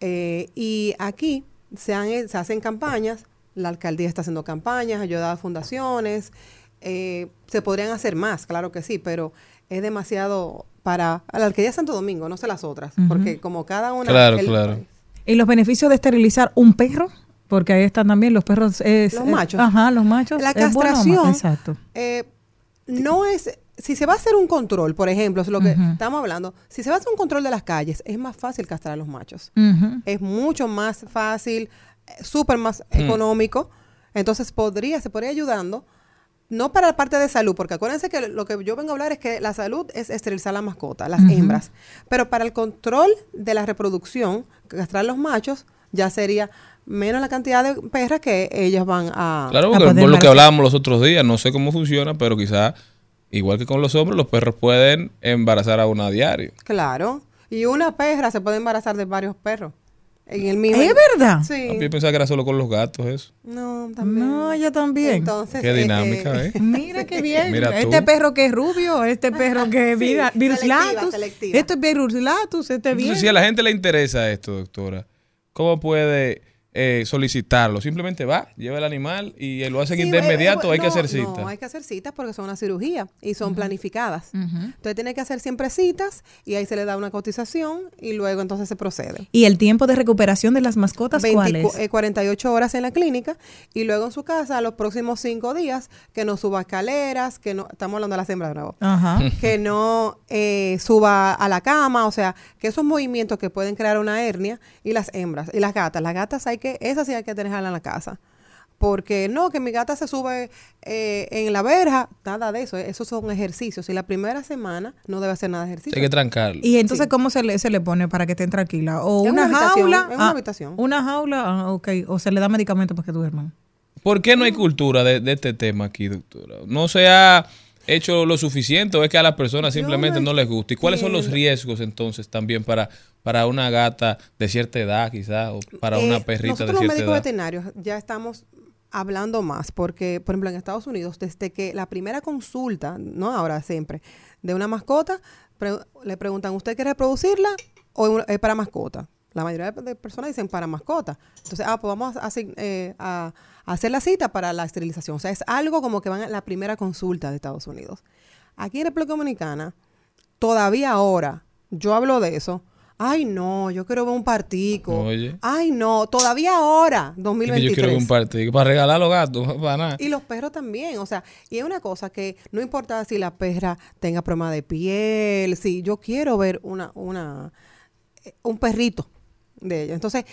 Eh, y aquí se, han- se hacen campañas, la alcaldía está haciendo campañas, ayuda a fundaciones, eh, se podrían hacer más, claro que sí, pero es demasiado para a la alcaldía de Santo Domingo, no sé las otras, porque como cada una... Claro, el- claro. ¿Y los beneficios de esterilizar un perro? Porque ahí están también los perros. es- Los es- machos. Ajá, los machos. La es bueno, castración, Exacto. eh, no es, si se va a hacer un control, por ejemplo, es lo que estamos hablando, si se va a hacer un control de las calles, es más fácil castrar a los machos. Es mucho más fácil, eh, súper más Hmm. económico. Entonces podría, se podría ayudando, no para la parte de salud, porque acuérdense que lo que yo vengo a hablar es que la salud es esterilizar la mascota, las hembras. Pero para el control de la reproducción, castrar los machos, ya sería menos la cantidad de perras que ellas van a... Claro, a porque poder por lo que hablábamos los otros días, no sé cómo funciona, pero quizá, igual que con los hombres, los perros pueden embarazar a una a diario. Claro. Y una perra se puede embarazar de varios perros. En el mismo. ¿Es verdad? Sí. Yo pensaba que era solo con los gatos eso. No, también. No, ella también. Entonces, Qué eh, dinámica, ¿eh? [LAUGHS] Mira qué bien. [LAUGHS] Mira tú. este perro que es rubio, este perro que es [LAUGHS] Sí, vira- virus selectiva, latus, selectiva. este es virus latus, este bien. Entonces, si a la gente le interesa esto, doctora, ¿cómo puede eh, solicitarlo? Simplemente va, lleva el animal y eh, lo hacen Sí, de eh, inmediato, eh, hay que hacer cita. No, hay que hacer citas porque son una cirugía y son planificadas. Ujú. Entonces tiene que hacer siempre citas y ahí se le da una cotización y luego entonces se procede. ¿Y el tiempo de recuperación de las mascotas cuál 20 es? eh, 48 horas en la clínica y luego en su casa los próximos 5 días que no suba escaleras, que no, estamos hablando de las hembras de nuevo, Ajá. [LAUGHS] que no eh, suba a la cama, o sea, que esos movimientos que pueden crear una hernia y las hembras y las gatas, las gatas hay que, esas sí hay que tenerlas en la casa. Porque no, que mi gata se sube eh, en la verja, nada de eso, esos son ejercicios. Y la primera semana no debe hacer nada de ejercicio. Hay que trancarlo. Y entonces, ¿cómo se le, se le pone para que estén tranquila? ¿O Es una, una jaula? es una Ah, habitación. Una jaula, ah, ok. O se le da medicamento para que duerman. ¿Por qué no hay cultura de, de este tema aquí, doctora? ¿No se ha hecho lo suficiente o es que a las personas simplemente no les gusta? ¿Y cuáles son los riesgos entonces también para, para una gata de cierta edad quizás o para una Eh, perrita nosotros de los cierta médicos edad? veterinarios ya estamos hablando más porque, por ejemplo, en Estados Unidos, desde que la primera consulta, no ahora siempre, de una mascota, pre- le preguntan, ¿usted quiere reproducirla o es para mascota? La mayoría de personas dicen para mascota. Entonces, ah, pues vamos a, hacer, eh, a- a hacer la cita para la esterilización. O sea, es algo como que van a la primera consulta de Estados Unidos. Aquí en República Dominicana, todavía ahora, yo hablo de eso, Ay, no, yo quiero ver un partico. Oye. Ay, no, todavía ahora, Es que 2023. yo quiero que un partido para regalar a los gatos, [LAUGHS] para nada. Y los perros también, o sea, y es una cosa que no importa si la perra tenga problema de piel, si yo quiero ver una, una, eh, un perrito de ella. Entonces,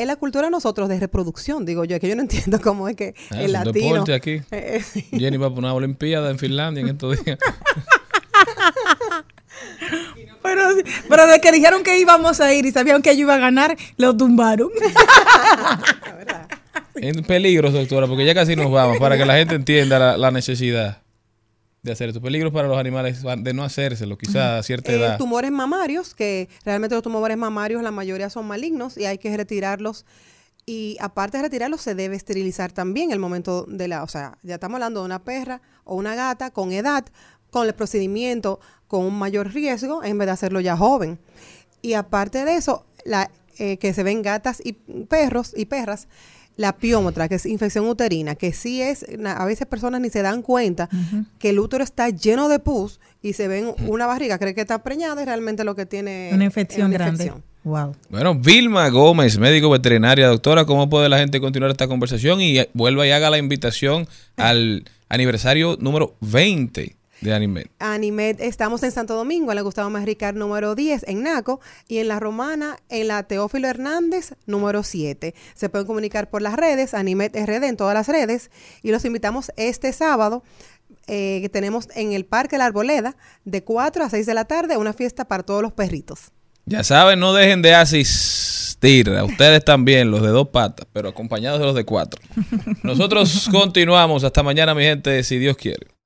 es la cultura de nosotros de reproducción, digo yo, es que yo no entiendo [LAUGHS] cómo es que Ah, el es latino... deporte aquí. [LAUGHS] Eh, eh, sí. Jenny va por una olimpiada en Finlandia en estos días. [LAUGHS] Pero, pero de que dijeron que íbamos a ir y sabían que yo iba a ganar, lo tumbaron. en peligro, doctora, porque ya casi nos vamos, para que la gente entienda la, la necesidad de hacer esto. Peligros para los animales, de no hacérselo, quizá a cierta Eh, edad. tumores mamarios, que realmente los tumores mamarios la mayoría son malignos y hay que retirarlos. Y aparte de retirarlos, se debe esterilizar también el momento de la, o sea, ya estamos hablando de una perra o una gata con edad, con el procedimiento, con un mayor riesgo, en vez de hacerlo ya joven. Y aparte de eso, la, eh, que se ven gatas y perros y perras, la piómetra, que es infección uterina, que sí es, a veces personas ni se dan cuenta que el útero está lleno de pus y se ven una barriga, cree que está preñada y realmente lo que tiene Una es infección una grande. infección. Wow. Bueno, Vilma Gómez, médico veterinaria, doctora, ¿cómo puede la gente continuar esta conversación? Y eh, vuelva y haga la invitación al aniversario número 20 de Anime. Animed, estamos en Santo Domingo, en la Gustavo Más Ricard número 10 en Naco y en la Romana en la Teófilo Hernández número 7. Se pueden comunicar por las redes, Animed RD en todas las redes y los invitamos este sábado eh, que tenemos en el Parque La Arboleda de 4 a 6 de la tarde una fiesta para todos los perritos. Ya saben, no dejen de asistir. A ustedes también, los de dos patas, pero acompañados de los de cuatro. Nosotros [LAUGHS] continuamos. Hasta mañana, mi gente, si Dios quiere.